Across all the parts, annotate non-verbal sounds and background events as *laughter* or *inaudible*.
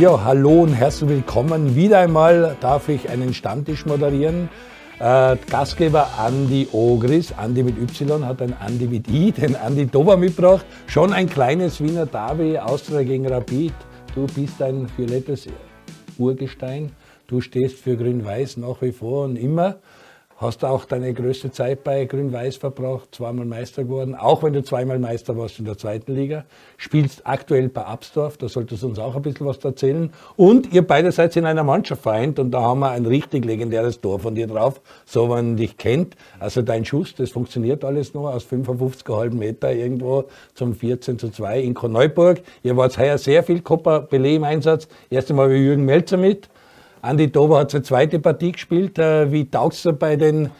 Ja, hallo und herzlich willkommen. Wieder einmal darf ich einen Stammtisch moderieren. Äh, Gastgeber Andi Ogris, Andi mit Y, hat ein Andi mit I, den Andi Dober mitgebracht. Schon ein kleines Wiener Derby, Austria gegen Rapid. Du bist ein violettes Urgestein. Du stehst für Grün-Weiß nach wie vor und immer. Hast auch deine größte Zeit bei Grün-Weiß verbracht, zweimal Meister geworden, auch wenn du zweimal Meister warst in der zweiten Liga. Spielst aktuell bei Absdorf, da solltest du uns auch ein bisschen was erzählen. Und ihr beide seid in einer Mannschaft vereint und da haben wir ein richtig legendäres Tor von dir drauf, so man dich kennt. Also dein Schuss, das funktioniert alles noch aus 55,5 Meter irgendwo zum 14 zu 2 in Korneuburg. Ihr wart heuer sehr viel Copa Belay im Einsatz. Erst einmal wie Jürgen Melzer mit. Andi Dober hat seine zweite Partie gespielt. Äh, wie taugst du bei den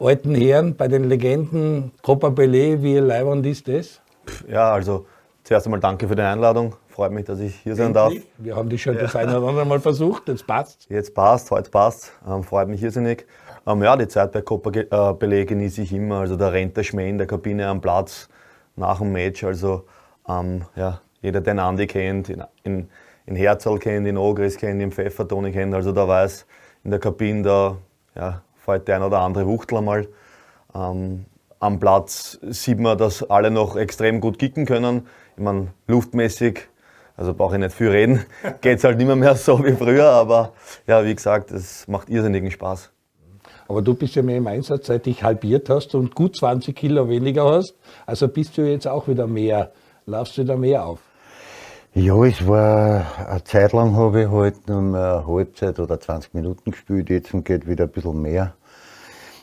alten Herren, bei den Legenden Copa Belé? Wie leibend ist das? Ja, also zuerst einmal danke für die Einladung. Freut mich, dass ich hier sein darf. Wir haben dich schon ja. das eine oder andere Mal versucht, jetzt passt Jetzt passt, heute passt. Ähm, freut mich irrsinnig. Ähm, ja, die Zeit bei Copa äh, Belé genieße ich immer. Also da rennt der Schmäh in der Kabine am Platz nach dem Match. Also ähm, ja, jeder, der Andi kennt, in, in in Herzl kennt, in Ogris kennt, in Pfeffertoni kennt. Also da weiß in der Kabine, da ja, fällt der ein oder andere Wuchtel einmal. Ähm, am Platz sieht man, dass alle noch extrem gut kicken können. Ich meine, luftmäßig, also brauche ich nicht viel reden, *laughs* geht es halt nicht mehr, so wie früher, aber ja, wie gesagt, es macht irrsinnigen Spaß. Aber du bist ja mehr im Einsatz, seit dich halbiert hast und gut 20 Kilo weniger hast. Also bist du jetzt auch wieder mehr, laufst du da mehr auf? Ja, es war eine Zeit lang habe ich halt nur eine Halbzeit oder 20 Minuten gespielt, jetzt geht wieder ein bisschen mehr.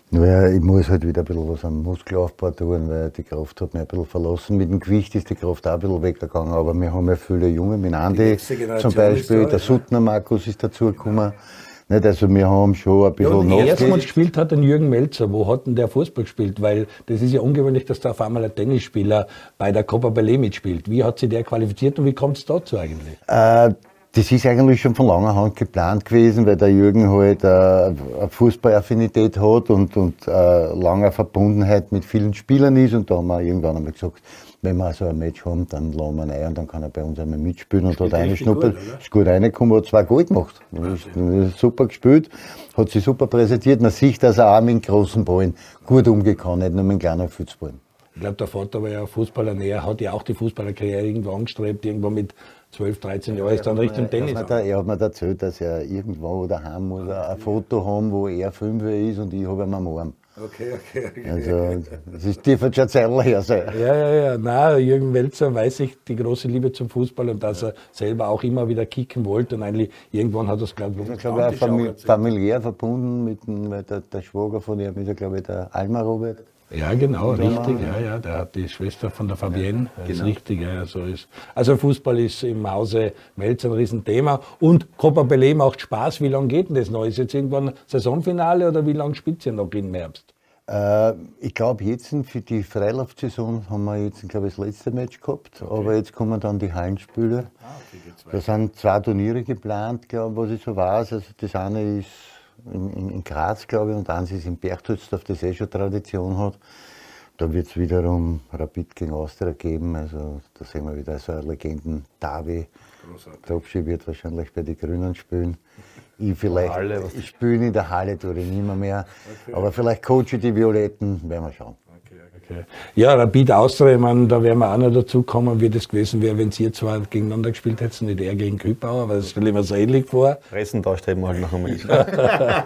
Nur ich muss halt wieder ein bisschen was am Muskelaufbau tun, weil die Kraft hat mich ein bisschen verlassen. Mit dem Gewicht ist die Kraft auch ein bisschen weggegangen, aber wir haben ja viele Junge, mit Andi zum Beispiel, der Suttner Markus ist dazugekommen. Nicht? Also wir haben schon ein bisschen ja, Erstmal gespielt hat den Jürgen Melzer. Wo hat denn der Fußball gespielt? Weil das ist ja ungewöhnlich, dass da auf einmal ein Tennisspieler bei der Copa Ballet mitspielt. Wie hat sich der qualifiziert und wie kommt es dazu eigentlich? Äh, das ist eigentlich schon von langer Hand geplant gewesen, weil der Jürgen halt äh, eine Fußballaffinität hat und, und äh, lange Verbundenheit mit vielen Spielern ist. Und da haben wir irgendwann einmal gesagt, wenn wir so ein Match haben, dann laden wir ihn ein und dann kann er bei uns einmal mitspielen und hat eine Schnuppe, ist gut reingekommen, hat zwei Gold gemacht. Ist, super gespielt, hat sich super präsentiert. Man sieht, dass er auch mit großen Ballen gut umgekommen, nicht nur mit kleinen Fußballen. Ich glaube, der Vater war ja Fußballer näher, hat ja auch die Fußballerkarriere irgendwo angestrebt, irgendwo mit 12, 13 Jahren ist dann Richtung Tennis. Er hat, mir, er hat mir erzählt, dass er irgendwo daheim muss ein Foto haben, wo er Fünfer ist und ich habe ihn am Arm. Okay, okay, okay. Also, das ist, dürfte schon Zeit her sein. Ja, ja, ja. Nein, Jürgen Welzer weiß ich die große Liebe zum Fußball und dass er selber auch immer wieder kicken wollte und eigentlich irgendwann hat er es, glaube ich, ich glaube, auch famili familiär verbunden mit dem, der, der Schwager von ihm ist ja, glaube ich, der Alma Robert. Ja, genau, richtig. Ja, ja, der hat die Schwester von der Fabienne. Ja, genau. ist richtig, ja, so ist. Also Fußball ist im Hause Melzer ein Riesenthema. Und Copa Belé macht Spaß. Wie lange geht denn das noch? Ist jetzt irgendwann Saisonfinale oder wie lange spielt ihr noch im Herbst? Äh, ich glaube, jetzt für die Freiluftsaison haben wir jetzt, glaube ich, das letzte Match gehabt. Okay. Aber jetzt kommen dann die Hallenspiele. Ah, okay, da sind zwei Turniere geplant, glaube was ich so weiß. Also das eine ist in, in Graz, glaube ich, und eins ist in Berchtesgaden, das eh schon Tradition hat. Da wird es wiederum Rapid gegen Austria geben. Also da sehen wir wieder so eine Legenden-Derby. Der Abschied wird wahrscheinlich bei den Grünen spielen. Ich vielleicht, Halle, ich spiele in der Halle, tue ich nicht mehr. mehr. Okay. Aber vielleicht coache die Violetten, werden wir schauen. Okay. Ja, Rapid Austria, ich meine, da wären wir auch noch dazu kommen, wie das gewesen wäre, wenn Sie zwar gegeneinander gespielt hätten, nicht er gegen Kübauer, weil das stelle ich mir so ähnlich vor. Fressen tauscht eben halt noch einmal. *laughs*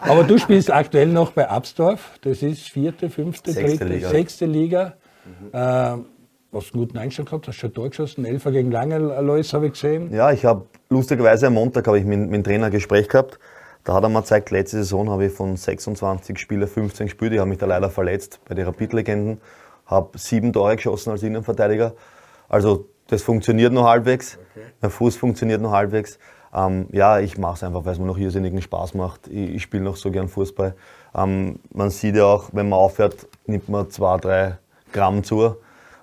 Aber du spielst aktuell noch bei Absdorf, das ist vierte, fünfte, sechste dritte, Liga. sechste Liga. Mhm. Äh, was einen guten Einstand gehabt, hast du schon Tor geschossen, Elfer gegen Lange-Alois habe ich gesehen. Ja, ich habe lustigerweise am Montag habe ich mit, mit dem Trainer ein Gespräch gehabt da hat er mir gezeigt, letzte Saison habe ich von 26 Spielern 15 gespielt. Ich habe mich da leider verletzt bei den Rapid-Legenden. Habe sieben Tore geschossen als Innenverteidiger. Also das funktioniert noch halbwegs. Okay. Mein Fuß funktioniert noch halbwegs. Ähm, ja, ich mache es einfach, weil es mir noch irrsinnigen Spaß macht. Ich, ich spiele noch so gern Fußball. Ähm, man sieht ja auch, wenn man aufhört, nimmt man zwei, drei Gramm zu.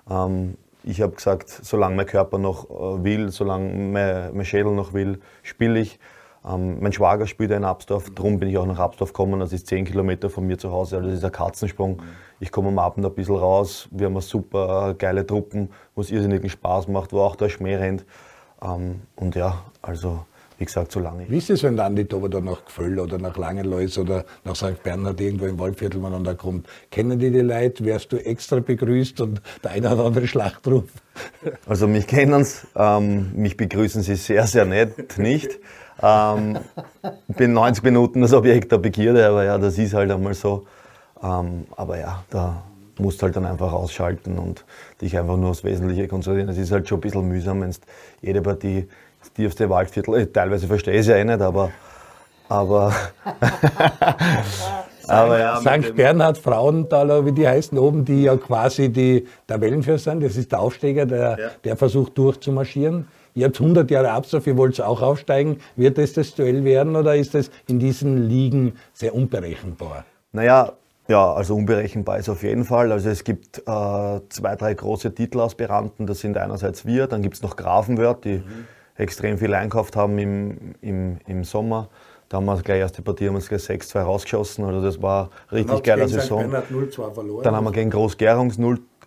Ähm, ich habe gesagt, solange mein Körper noch äh, will, solange mein, mein Schädel noch will, spiele ich. Ähm, mein Schwager spielt in Absdorf, darum bin ich auch nach Absdorf gekommen. Das ist 10 Kilometer von mir zu Hause, also das ist ein Katzensprung. Ich komme am Abend ein bisschen raus, wir haben eine super geile Truppen, wo es irrsinnigen Spaß macht, wo auch der Schmäh rennt. Ähm, und ja, also wie gesagt, so lange. Wie ist es, wenn dann die Tober da nach Gföll oder nach Langenlois oder nach St. Bernhard irgendwo im Waldviertel miteinander kommt? Kennen die die Leute? Wärst du extra begrüßt und der eine oder andere Schlachtruf? Also mich kennen sie, ähm, mich begrüßen sie sehr, sehr nett, nicht. Ähm, bin 90 Minuten das Objekt der Begierde, aber ja, das ist halt einmal so. Ähm, aber ja, da musst du halt dann einfach ausschalten und dich einfach nur aufs Wesentliche konzentrieren. Es ist halt schon ein bisschen mühsam, wenn du jede Partie das tiefste Waldviertel, äh, teilweise verstehe ich es ja eh nicht, aber. aber *laughs* Aber ja, St. Bernhard, Frauenthaler, wie die heißen oben, die ja quasi die Tabellenführer sind. Das ist der Aufsteiger, der, ja. der versucht durchzumarschieren. Ihr habt 100 Jahre Abstand, ihr wollt auch aufsteigen. Wird das das Duell werden oder ist das in diesen Ligen sehr unberechenbar? Naja, ja, also unberechenbar ist auf jeden Fall. Also es gibt äh, zwei, drei große Titelaspiranten. Das sind einerseits wir, dann gibt es noch Grafenwörth, die mhm. extrem viel einkauft haben im, im, im Sommer. Da haben wir gleich erste Partie haben wir gleich 6-2 rausgeschossen. Also das war richtig geile Saison. Dann haben wir gegen Groß Gerungs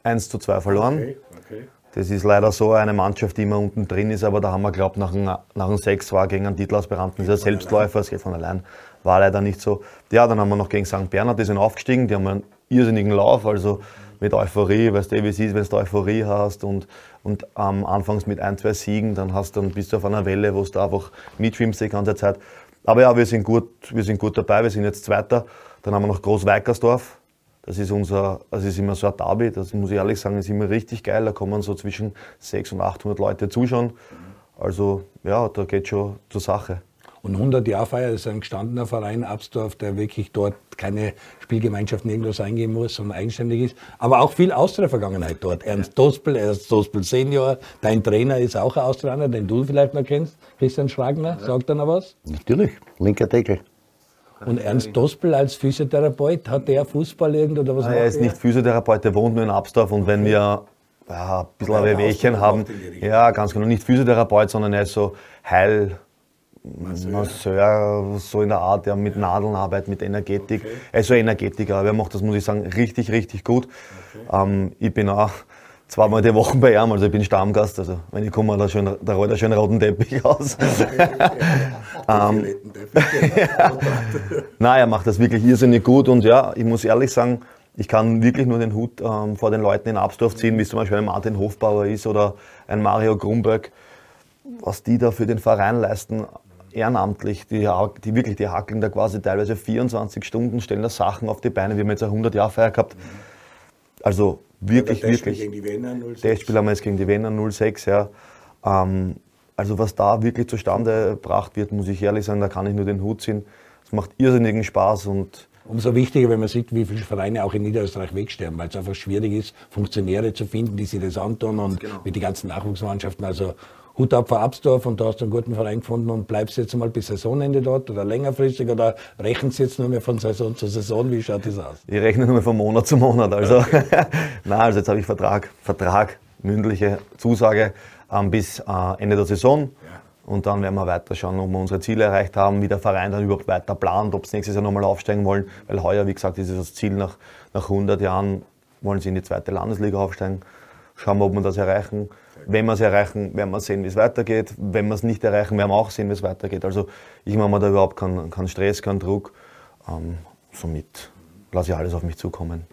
1 zu 2 verloren. Okay, okay. Das ist leider so eine Mannschaft, die immer unten drin ist, aber da haben wir, glaube ich, nach einem, nach einem 6 war gegen einen Titelaspiranten, dieser Selbstläufer, es geht von allein, war leider nicht so. Ja, dann haben wir noch gegen St. Bernhard, die sind aufgestiegen, die haben einen irrsinnigen Lauf, also mit Euphorie, weißt du, wie es ist, wenn du Euphorie hast und, und ähm, anfangs mit ein, zwei Siegen, dann hast dann bist du auf einer Welle, wo du einfach mitschwimmst die ganze Zeit. Aber ja, wir sind gut, wir sind gut dabei, wir sind jetzt Zweiter. Dann haben wir noch Groß-Weikersdorf, das ist unser, also ist immer so ein Derby, das muss ich ehrlich sagen, ist immer richtig geil. Da kommen so zwischen 600 und 800 Leute zuschauen. Also ja, da geht schon zur Sache. Und 100 Jahre Feier ist ein gestandener Verein, Absdorf, der wirklich dort keine Spielgemeinschaft nirgendwo eingehen muss, sondern eigenständig ist. Aber auch viel Austria-Vergangenheit dort. Ernst Dospel, Ernst Dospel Senior, dein Trainer ist auch ein Austrianer, den du vielleicht noch kennst, Christian Schragner. Sagt er noch was? Natürlich, linker Deckel. Und Ernst Dospel als Physiotherapeut, hat der Fußball irgend oder was? Nein, er ist nicht Physiotherapeut, der wohnt nur in Absdorf und wenn wir ja, ein bisschen ein Wehwehchen haben, ja, ganz genau, nicht Physiotherapeut, sondern er ist so Heil, Masseur, so in der Art, der mit Nadeln arbeitet, mit Energetik. Okay. Er ist so Energetiker, aber er macht das, muss ich sagen, richtig, richtig gut. Okay. Ähm, ich bin auch zweimal die Woche bei ihm, also ich bin Stammgast, also wenn ich komme, da, schön, da rollt er schön roten Teppich aus. *laughs* ähm, *laughs* Nein, er macht das wirklich irrsinnig gut und ja, ich muss ehrlich sagen, ich kann wirklich nur den Hut ähm, vor den Leuten in Absdorf ziehen, wie es zum Beispiel ein Martin Hofbauer ist oder ein Mario Grumberg, was die da für den Verein leisten, ehrenamtlich, die, die wirklich, die hackeln da quasi teilweise 24 Stunden, stellen da Sachen auf die Beine. Wir haben jetzt eine 100 Jahr Feier gehabt. Also wirklich, ja, wirklich. Gegen die Wiener 06. Testspiel haben wir jetzt gegen die Wiener 06, ja. Ähm, also was da wirklich zustande gebracht wird, muss ich ehrlich sagen, da kann ich nur den Hut ziehen. Es macht irrsinnigen Spaß und Umso wichtiger, wenn man sieht, wie viele Vereine auch in Niederösterreich wegsterben, weil es einfach schwierig ist, Funktionäre zu finden, die sich das antun und genau. mit den ganzen Nachwuchsmannschaften. Also Hut ab vor Absdorf und da hast du einen guten Verein gefunden und bleibst jetzt mal bis Saisonende dort oder längerfristig oder rechnest jetzt nur mehr von Saison zu Saison? Wie schaut das aus? Ich rechne nur mehr von Monat zu Monat. Also, okay. *laughs* Nein, also jetzt habe ich Vertrag, Vertrag, mündliche Zusage ähm, bis äh, Ende der Saison. Und dann werden wir weiter schauen, ob wir unsere Ziele erreicht haben, wie der Verein dann überhaupt weiter plant, ob sie nächstes Jahr nochmal aufsteigen wollen. Weil heuer, wie gesagt, ist es das Ziel, nach, nach 100 Jahren wollen sie in die zweite Landesliga aufsteigen. Schauen wir, ob wir das erreichen. Wenn wir es erreichen, werden wir sehen, wie es weitergeht. Wenn wir es nicht erreichen, werden wir auch sehen, wie es weitergeht. Also ich mache mir da überhaupt keinen, keinen Stress, keinen Druck. Ähm, somit lasse ich alles auf mich zukommen.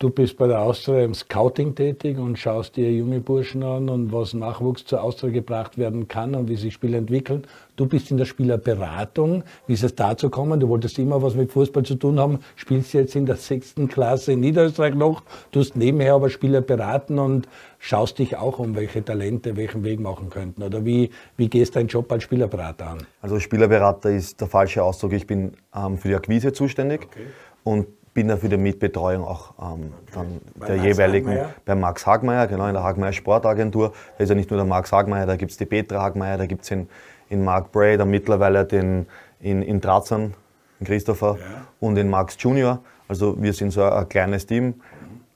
Du bist bei der Austria im Scouting tätig und schaust dir junge Burschen an und was Nachwuchs zur Austria gebracht werden kann und wie sich Spiele entwickeln. Du bist in der Spielerberatung. Wie ist es dazu gekommen? Du wolltest immer was mit Fußball zu tun haben, spielst jetzt in der sechsten Klasse in Niederösterreich noch, tust nebenher aber Spieler beraten und schaust dich auch um, welche Talente welchen Weg machen könnten. Oder wie, wie gehst du deinen Job als Spielerberater an? Also Spielerberater ist der falsche Ausdruck. Ich bin ähm, für die Akquise zuständig okay. und bin da für die Mitbetreuung auch ähm, dann bei der Max jeweiligen, Hagmeier? bei Max Hagmeier, genau, in der Hagmeier Sportagentur. Da ist ja nicht nur der Max Hagmeier, da gibt es die Petra Hagmeier, da gibt es in, in Mark Bray, dann mittlerweile den, in, in Drazan, in Christopher ja. und in Max Junior. Also wir sind so ein, kleines Team.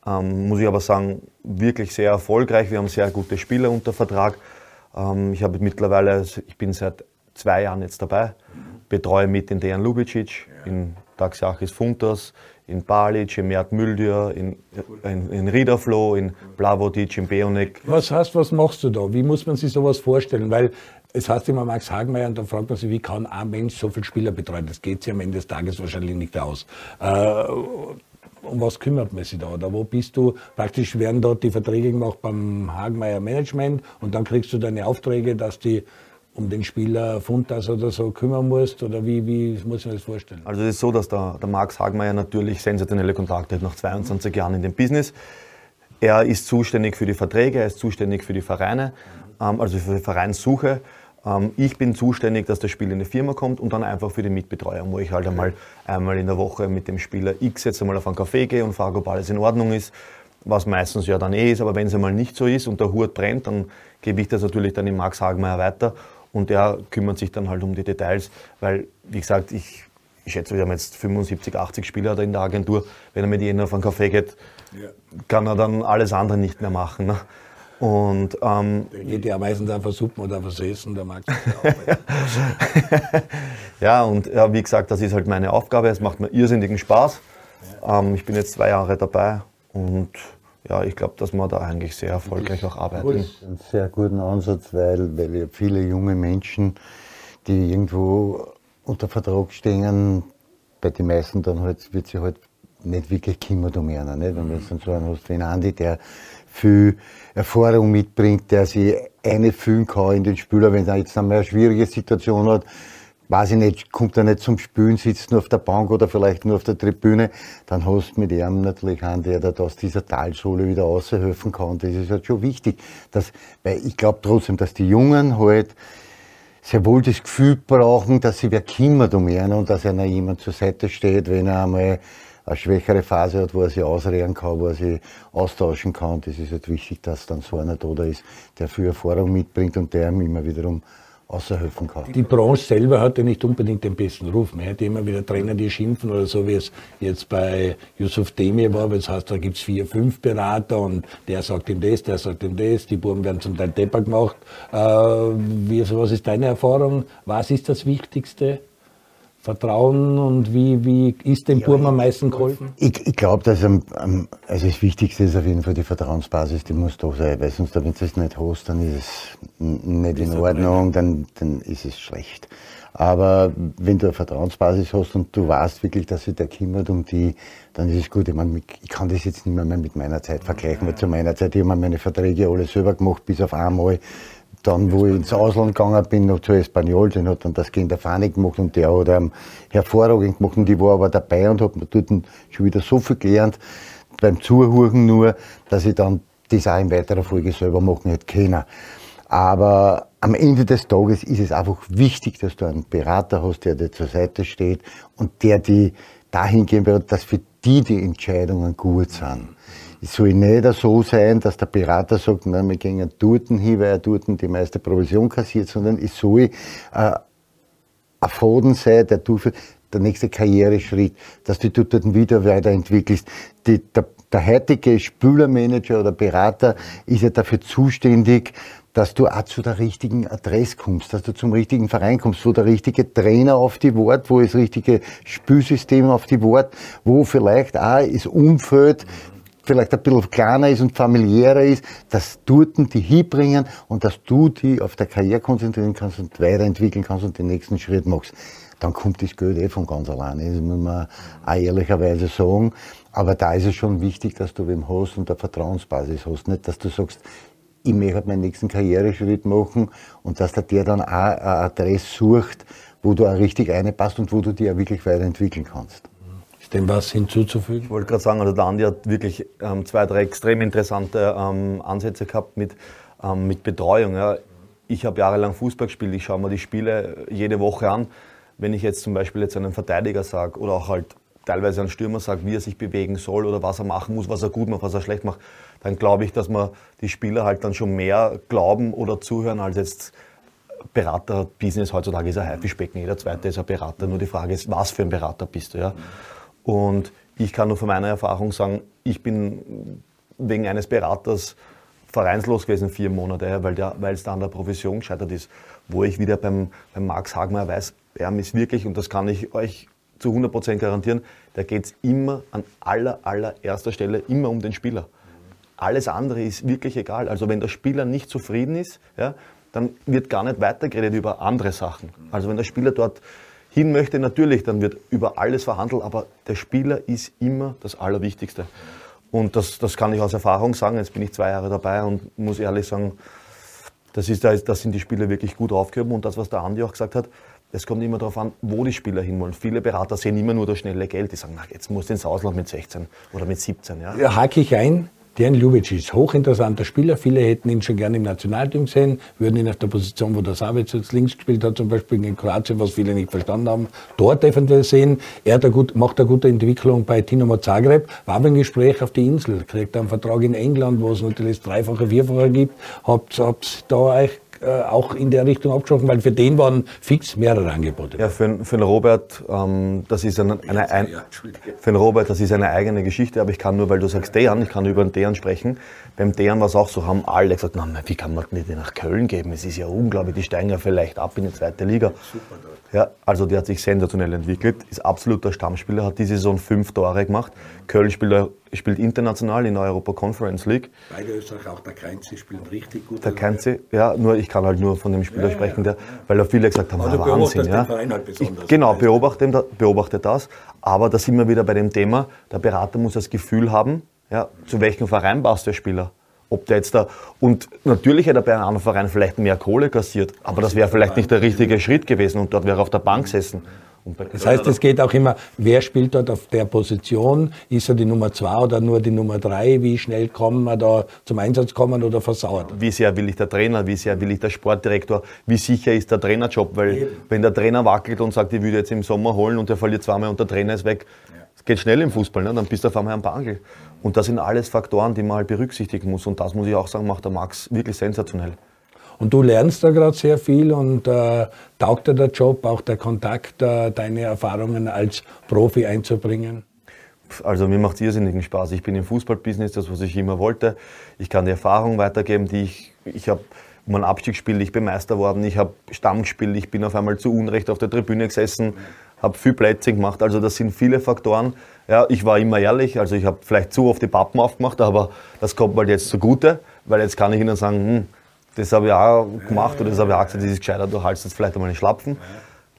Ähm, muss ich aber sagen, wirklich sehr erfolgreich. Wir haben sehr gute Spieler unter Vertrag. Ähm, ich habe mittlerweile, ich bin seit zwei Jahren jetzt dabei, betreue mit den Dejan Lubicic, ja. in Taxiachis Funtas, in Balic, in Mert Müldür, in, in, in Riederfloh, in Blavodic, in Beonek. Was heißt, was machst du da? Wie muss man sich sowas vorstellen? Weil es heißt immer Max Hagmeier und dann fragt man sich, wie kann ein Mensch so viele Spieler betreuen? Das geht sich am Ende des Tages wahrscheinlich nicht aus. Äh, um was kümmert man sich da? Oder wo bist du? Praktisch werden dort die Verträge gemacht beim Hagmeier Management und dann kriegst du deine Aufträge, dass die um den Spieler Funtas oder so kümmern musst? Oder wie, wie muss man das vorstellen? Also es ist so, dass der, der Max Hagmeier natürlich sensationelle Kontakte hat nach 22 Jahren in dem Business. Er ist zuständig für die Verträge, er ist zuständig für die Vereine, ähm, also für die Vereinssuche. Ähm, ich bin zuständig, dass das Spiel in die Firma kommt und dann einfach für die Mitbetreuung, wo ich halt einmal, einmal in der Woche mit dem Spieler X jetzt einmal auf einen Café gehe und frage, ob alles in Ordnung ist, was meistens ja dann eh ist, aber wenn es einmal nicht so ist und der Hut brennt, dann gebe ich das natürlich dann dem Max Hagmeier weiter und der kümmert sich dann halt um die Details, weil, wie gesagt, ich, ich schätze, wir haben jetzt 75, 80 Spieler da in der Agentur. Wenn er mit jenen auf einen Café geht, ja. kann er dann alles andere nicht mehr machen. Ne? Und, ähm, der geht ja meistens einfach Suppen oder was essen, der mag *laughs* Ja, und ja, wie gesagt, das ist halt meine Aufgabe. Es macht mir irrsinnigen Spaß. Ja. Ähm, ich bin jetzt zwei Jahre dabei und ja, ich glaube, dass wir da eigentlich sehr erfolgreich auch arbeiten. Das ist ein sehr guten Ansatz, weil, weil ja viele junge Menschen, die irgendwo unter Vertrag stehen, bei den meisten dann halt, wird sie halt nicht wirklich kümmern um einen. Nicht? Wenn du jetzt so einen hast wie ein Andi, der viel Erfahrung mitbringt, der sich einfühlen kann in den Spieler, wenn er jetzt einmal eine schwierige Situation hat, weiß ich nicht, kommt er nicht zum Spielen, sitzt nur auf der Bank oder vielleicht nur auf der Tribüne, dann hast du mit ihm natürlich einen, der da aus dieser Talsohle wieder raushelfen kann. Das ist halt schon wichtig. Dass, weil ich glaube trotzdem, dass die Jungen halt sehr wohl das Gefühl brauchen, dass sie wer kümmert um ihn und dass einer jemand zur Seite steht, wenn er einmal eine schwächere Phase hat, wo er sich ausreden kann, wo er sich austauschen kann. Das ist halt wichtig, dass dann so einer da ist, der viel Erfahrung mitbringt und der ihm immer wiederum außerhelfen kann. Die Branche selber hat ja nicht unbedingt den besten Ruf. Man hat immer wieder Trainer, die schimpfen oder so, wie es jetzt bei Yusuf Demir war, weil es heißt, da gibt es vier, fünf Berater und der sagt ihm das, der sagt ihm das, die Buben werden zum Teil Depper gemacht. Äh, wie, was ist deine Erfahrung? Was ist das Wichtigste? Vertrauen und wie, wie ist dem ja, Burm am meisten geholfen? Ich, ich glaube, dass am, am, also das Wichtigste ist auf jeden Fall die Vertrauensbasis, die muss da sein, weil sonst, wenn du es nicht hast, dann ist es nicht in Ordnung, dann, dann ist es schlecht. Aber wenn du eine Vertrauensbasis hast und du weißt wirklich, dass sich der kümmert um die, dann ist es gut. Ich, meine, ich kann das jetzt nicht mehr mit meiner Zeit vergleichen, weil zu meiner Zeit, ich habe meine Verträge alle selber gemacht, bis auf einmal dann, wo ich ins Ausland gegangen bin, noch zu Espanyol, den hat dann das Kind der Fahne gemacht und der hat ähm, hervorragend gemacht und ich war aber dabei und habe dort schon wieder so viel gelernt, beim Zuhören nur, dass ich dann das auch in weiterer Folge selber machen hätte können. Aber am Ende des Tages ist es einfach wichtig, dass du einen Berater hast, der dir zur Seite steht und der die dahingehend wird, dass für die die Entscheidungen gut sind. Es soll nicht so sein, dass der Berater sagt, na, wir gehen dort hin, weil er dort die meiste Provision kassiert, sondern es soll äh, ein Faden sein, der du für der nächste Karriereschritt, dass du dort wieder weiterentwickelst. Die, der, der heutige Spülermanager oder Berater ist ja dafür zuständig, dass du auch zu der richtigen Adresse kommst, dass du zum richtigen Verein kommst, wo der richtige Trainer auf die Wort, wo das richtige Spülsystem auf die Wort, wo vielleicht auch das Umfeld vielleicht ein bisschen kleiner ist und familiärer ist, dass dort die hinbringen und dass du die auf der Karriere konzentrieren kannst und weiterentwickeln kannst und den nächsten Schritt machst. Dann kommt das Geld eh von ganz alleine, das muss man auch ehrlicherweise sagen. Aber da ist es schon wichtig, dass du wem hast und eine Vertrauensbasis hast. Nicht, dass du sagst, ich möchte meinen nächsten Karriereschritt machen und dass der dir dann auch eine Adresse sucht, wo du auch richtig reinpasst und wo du dich auch wirklich weiterentwickeln kannst dem was hinzuzufügen? Ich wollte gerade sagen, also der Andi hat wirklich ähm, zwei, drei extrem interessante ähm, Ansätze gehabt mit, ähm, mit Betreuung. Ja. Ich habe jahrelang Fußball gespielt, ich schaue mir die Spiele jede Woche an. Wenn ich jetzt zum Beispiel jetzt einen Verteidiger sage oder auch halt teilweise einen Stürmer sagt, wie er sich bewegen soll oder was er machen muss, was er gut macht, was er schlecht macht, dann glaube ich, dass man die Spieler halt dann schon mehr glauben oder zuhören als jetzt Berater-Business heutzutage ist ein Haifischbecken. Jeder zweite ist ein Berater. Nur die Frage ist, was für ein Berater bist du? Ja? Und ich kann nur von meiner Erfahrung sagen, ich bin wegen eines Beraters vereinslos gewesen vier Monate, weil, es da an der Provision gescheitert ist. Wo ich wieder beim, beim Max Hagmeier weiß, er ist wirklich, und das kann ich euch zu 100% garantieren, da geht es immer an aller, allererster Stelle immer um den Spieler. Alles andere ist wirklich egal. Also wenn der Spieler nicht zufrieden ist, ja, dann wird gar nicht weitergeredet über andere Sachen. Also wenn der Spieler dort hin möchte, natürlich, dann wird über alles verhandelt, aber der Spieler ist immer das Allerwichtigste. Und das, das kann ich aus Erfahrung sagen. Jetzt bin ich zwei Jahre dabei und muss ehrlich sagen, das, ist, das sind die Spieler wirklich gut aufgehoben. Und das, was der Andi auch gesagt hat, es kommt immer darauf an, wo die Spieler hinwollen. Viele Berater sehen immer nur das schnelle Geld. Die sagen, na, jetzt muss ins Ausland mit 16 oder mit 17. Ja, ja hake ich ein. Dejan ist hochinteressanter Spieler. Viele hätten ihn schon gerne im Nationalteam gesehen, würden ihn auf der Position, wo der Savitz jetzt links gespielt hat, zum Beispiel in Kroatien, was viele nicht verstanden haben, dort eventuell sehen. Er gut, macht eine gute Entwicklung bei Dinamo Zagreb. War beim Gespräch auf die Insel, kriegt einen Vertrag in England, wo es natürlich Dreifache, Vierfache gibt. Habt ihr da euch äh, auch in der Richtung abgesprochen, weil für den waren fix mehrere Angebote. Ja, für, für den Robert, ähm, das ist eine, eine, ein, für den Robert, das ist eine eigene Geschichte, aber ich kann nur, weil du sagst Dejan, ich kann über den Dejan sprechen. Beim Dejan war es auch so, haben alle gesagt, na, wie kann man nicht nach Köln geben? Es ist ja unglaublich, die steigen ja vielleicht ab in die zweite Liga. Super dort. Ja, also der hat sich sensationell entwickelt, ist absoluter Stammspieler, hat diese Saison fünf Tore gemacht. Köln spielt, spielt international in der Europa Conference League. Beide Österreicher, auch der Keinzi spielt richtig gut. Der Keinzi, ja, nur ich kann halt nur von dem Spieler ja, sprechen, der, weil auch viele gesagt haben, also Wahnsinn. Ja. Halt ich, genau, beobachte, beobachte das. Aber da sind wir wieder bei dem Thema, der Berater muss das Gefühl haben, ja, zu welchem Verein passt der Spieler ob der jetzt da, und natürlich hätte er bei einem anderen Verein vielleicht mehr Kohle kassiert, aber das wäre vielleicht nicht der richtige Schritt gewesen und dort wäre er auf der Bank gesessen. Das heißt, es geht auch immer, wer spielt dort auf der Position? Ist er die Nummer zwei oder nur die Nummer drei? Wie schnell kann man da zum Einsatz kommen oder versauert? Wie sehr will ich der Trainer? Wie sehr will ich der Sportdirektor? Wie sicher ist der Trainerjob? Weil Eben. wenn der Trainer wackelt und sagt, ich würde jetzt im Sommer holen und der verliert zweimal und der Trainer ist weg, es geht schnell im Fußball, ne? dann bist du auf einmal am Bangel. Und das sind alles Faktoren, die man halt berücksichtigen muss. Und das muss ich auch sagen, macht der Max wirklich sensationell. Und du lernst da gerade sehr viel und äh, taugt dir der Job, auch der Kontakt, äh, deine Erfahrungen als Profi einzubringen? Also mir macht es irrsinnigen Spaß. Ich bin im Fußballbusiness, das was ich immer wollte. Ich kann die Erfahrung weitergeben, die ich, ich habe um ein Abstiegsspiel, ich bin Meister geworden, ich habe Stamm gespielt, ich bin auf einmal zu Unrecht auf der Tribüne gesessen, habe viel Plätze gemacht. Also das sind viele Faktoren. Ja, ich war immer ehrlich, also ich habe vielleicht zu oft die Pappen aufgemacht, aber das kommt mal jetzt zugute, weil jetzt kann ich Ihnen sagen, hm, das habe ich auch gemacht oder das habe ich auch gesagt, das ist gescheiter, du haltst jetzt vielleicht einmal einen Schlapfen.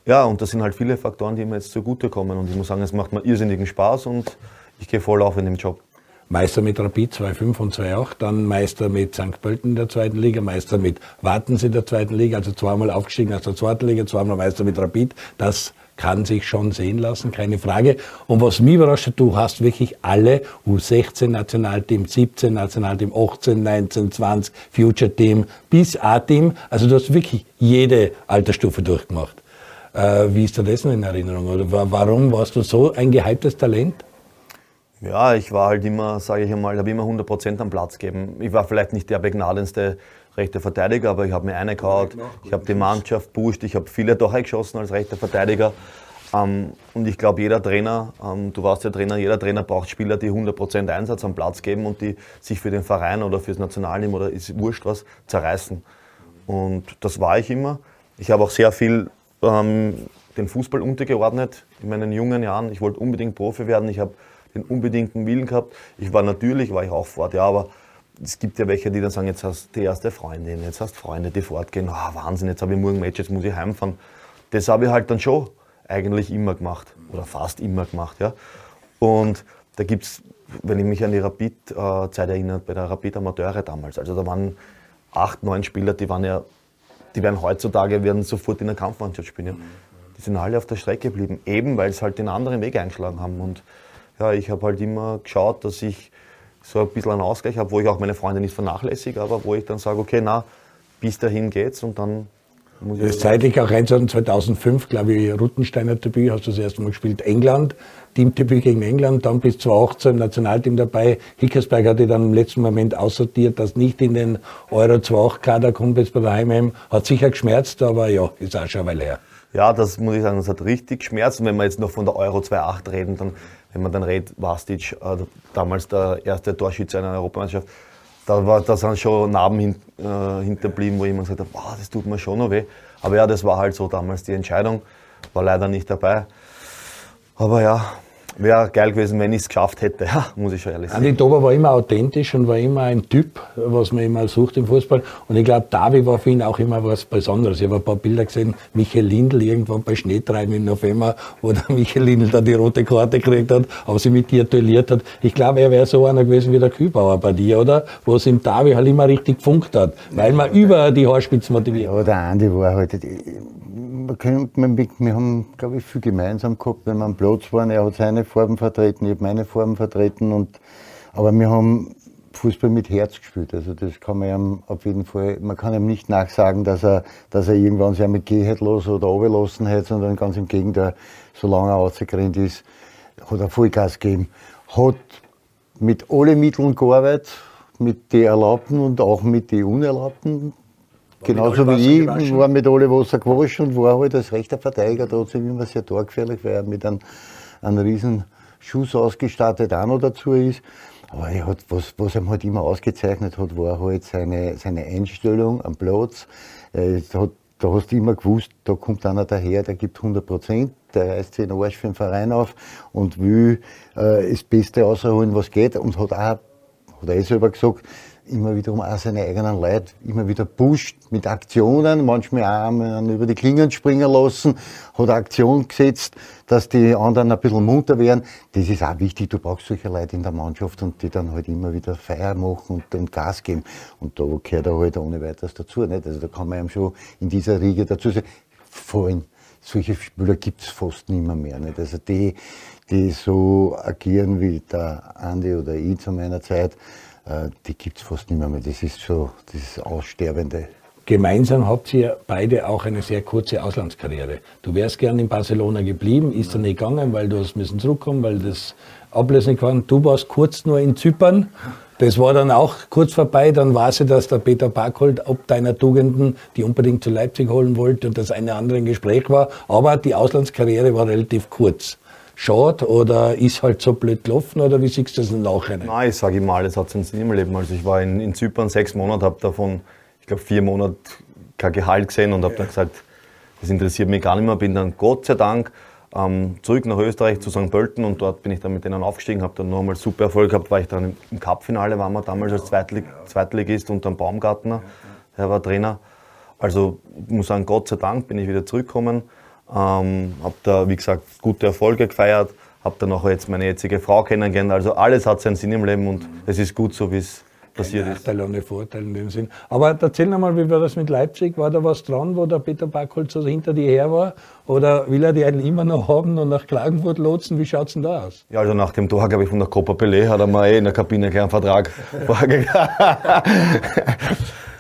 Ja, und das sind halt viele Faktoren, die mir jetzt zugute kommen. Und ich muss sagen, es macht mir irrsinnigen Spaß und ich gehe voll auf in dem Job. Meister mit Rapid 2,5 und 2,8, dann Meister mit St. Pölten in der zweiten Liga, Meister mit Wartens in der zweiten Liga, also zweimal aufgestiegen aus der zweiten Liga, zweimal Meister mit Rapid. Das kann sich schon sehen lassen, keine Frage. Und was mich überrascht hat, du hast wirklich alle U16 Nationalteam, 17 Nationalteam, 18, 19, 20 Future Team bis A-Team. Also du hast wirklich jede Altersstufe durchgemacht. Äh, wie ist dir das noch in Erinnerung? Oder warum warst du so ein gehyptes Talent? Ja, ich war halt immer, sage ich einmal, habe immer 100% am Platz gegeben. Ich war vielleicht nicht der begnadendste rechter Verteidiger, aber ich habe mir eine gehauen, ich habe die Mannschaft pusht, ich habe viele Tore geschossen als rechter Verteidiger. Ähm, und ich glaube, jeder Trainer, ähm, du warst ja Trainer, jeder Trainer braucht Spieler, die 100% Einsatz am Platz geben und die sich für den Verein oder fürs Nationalteam oder ist wurscht was zerreißen. Und das war ich immer. Ich habe auch sehr viel ähm, den Fußball untergeordnet in meinen jungen Jahren. Ich wollte unbedingt Profi werden. Ich habe den unbedingten Willen gehabt. Ich war natürlich, war ich auch fort, ja, aber es gibt ja welche, die dann sagen, jetzt hast du die erste Freundin, jetzt hast du Freunde, die fortgehen, oh, Wahnsinn, jetzt habe ich morgen ein Match, jetzt muss ich heimfahren. Das habe ich halt dann schon eigentlich immer gemacht oder fast immer gemacht. Ja. Und da gibt es, wenn ich mich an die Rapid-Zeit erinnere, bei der Rapid Amateure damals, also da waren acht, neun Spieler, die waren ja, die werden heutzutage werden sofort in der Kampfmannschaft spielen. Ja. Die sind alle auf der Strecke geblieben, eben weil sie halt den anderen Weg eingeschlagen haben. Und ja, ich habe halt immer geschaut, dass ich so ein bisschen einen Ausgleich habe, wo ich auch meine Freunde nicht vernachlässige, aber wo ich dann sage, okay, na, bis dahin geht's und dann muss ich. Das zeitlich auch einzuordnen, 2005, glaube ich, Ruttensteiner Debüt, hast du das erste Mal gespielt, England, Teamdebüt gegen England, dann bis 2018 im Nationalteam dabei. Hickersberg hat dich dann im letzten Moment aussortiert, dass nicht in den Euro 28 Kader kommt jetzt bei der Heimheim. Hat sicher geschmerzt, aber ja, ist auch schon eine Weile her. Ja, das muss ich sagen, das hat richtig geschmerzt. Und wenn wir jetzt noch von der Euro 2.8 reden, dann, wenn man dann redet, Vastic, äh, damals der erste Torschütze einer Europameisterschaft, da, war, da sind schon Narben hin, äh, hinterblieben, wo jemand hat, wow, das tut mir schon noch weh. Aber ja, das war halt so damals die Entscheidung, war leider nicht dabei. Aber ja, wäre geil gewesen, wenn ich es geschafft hätte, *laughs* ja, muss ich schon ehrlich sagen. Andi Dober war immer authentisch und war immer ein Typ, was man immer sucht im Fußball. Und ich glaube, Davi war für ihn auch immer was Besonderes. Ich habe ein paar Bilder gesehen, Michael Lindl irgendwann bei Schneetreiben im November, wo der *laughs* Michael Lindl da die rote Karte gekriegt hat, aber sie mit dir duelliert hat. Ich glaube, er wäre so einer gewesen wie der Kübauer bei dir, oder? Wo es im Davi halt immer richtig gefunkt hat, weil man über die Haarspitze motiviert. Ja, der Andi war halt, wir, haben, glaube ich, viel gemeinsam gehabt, wenn wir am Platz waren. Er hat seine Farben vertreten, ich habe meine Farben vertreten. Und, aber wir haben Fußball mit Herz gespielt. Also das kann man ihm auf jeden Fall, man kann ihm nicht nachsagen, dass er, dass er irgendwann sich gehen hätte lassen oder runterlassen hätte, sondern ganz im Gegenteil, solange er rausgerannt ist, hat er Vollgas gegeben. Hat mit allen Mitteln gearbeitet, mit den Erlaubten und auch mit den Unerlaubten. Genauso wie ich, war mit alle Wasser gewaschen und war halt als rechter Verteidiger trotzdem immer sehr torgefährlich, weil er mit einem, einem riesen Schuss ausgestattet auch noch dazu ist. Aber er hat, was, was ihm halt immer ausgezeichnet hat, war halt seine, seine Einstellung am Platz. Hat, da hast du immer gewusst, da kommt einer daher, der gibt 100 Prozent, der reißt sich den Arsch für den Verein auf und will äh, das Beste rausholen, was geht. Und hat auch, hat er selber gesagt, immer wiederum auch seine eigenen Leute immer wieder pusht mit Aktionen, manchmal auch über die Klingen springen lassen, hat Aktion gesetzt, dass die anderen ein bisschen munter werden. Das ist auch wichtig, du brauchst solche Leute in der Mannschaft und die dann halt immer wieder Feier machen und, und Gas geben. Und da gehört er halt ohne weiteres dazu. Nicht? Also da kann man ihm schon in dieser Riege dazu sagen, vor allem solche Spieler gibt es fast nicht mehr nicht? Also die, die so agieren wie der Andi oder ich zu meiner Zeit, äh, die gibt es fast nicht mehr, mehr. Das ist so das Aussterbende. Gemeinsam habt ihr beide auch eine sehr kurze Auslandskarriere. Du wärst gern in Barcelona geblieben, ist dann nicht gegangen, weil du hast müssen zurückkommen, weil das ablösen kann. Du warst kurz nur in Zypern. Das war dann auch kurz vorbei. Dann war sie, dass der Peter Barkholt ob deiner Tugenden die unbedingt zu Leipzig holen wollte und das eine andere im Gespräch war. Aber die Auslandskarriere war relativ kurz schade oder ist halt so blöd gelaufen oder wie siehst du das im Nachhinein? Nein, ich sage immer, alles hat seinen Sinn im Leben. Also ich war in, in Zypern sechs Monate, habe davon, ich glaube, vier Monate kein Gehalt gesehen und habe ja. dann gesagt, das interessiert mich gar nicht mehr. Bin dann Gott sei Dank ähm, zurück nach Österreich zu St. Pölten und dort bin ich dann mit denen aufgestiegen, habe dann nochmal super Erfolg gehabt, weil ich dann im Cup-Finale war, wir damals als Zweitlig Zweitligist unter dem Baumgartner, er war Trainer. Also ich muss sagen, Gott sei Dank bin ich wieder zurückgekommen. Ähm, habe da, wie gesagt, gute Erfolge gefeiert, habe dann auch jetzt meine jetzige Frau kennengelernt. Also alles hat seinen Sinn im Leben und es ist gut so, wie es passiert ist. Nachteil ohne Vorteil in dem Sinn. Aber erzähl nochmal, wie war das mit Leipzig? War da was dran, wo der Peter Backholz so hinter dir her war? Oder will er die eigentlich immer noch haben und nach Klagenfurt lotsen? Wie schaut es denn da aus? Ja, also nach dem Tor, glaube ich, von der Copa Pelé hat er mir eh in der Kabine gleich einen Vertrag *laughs* vorgegeben. *laughs*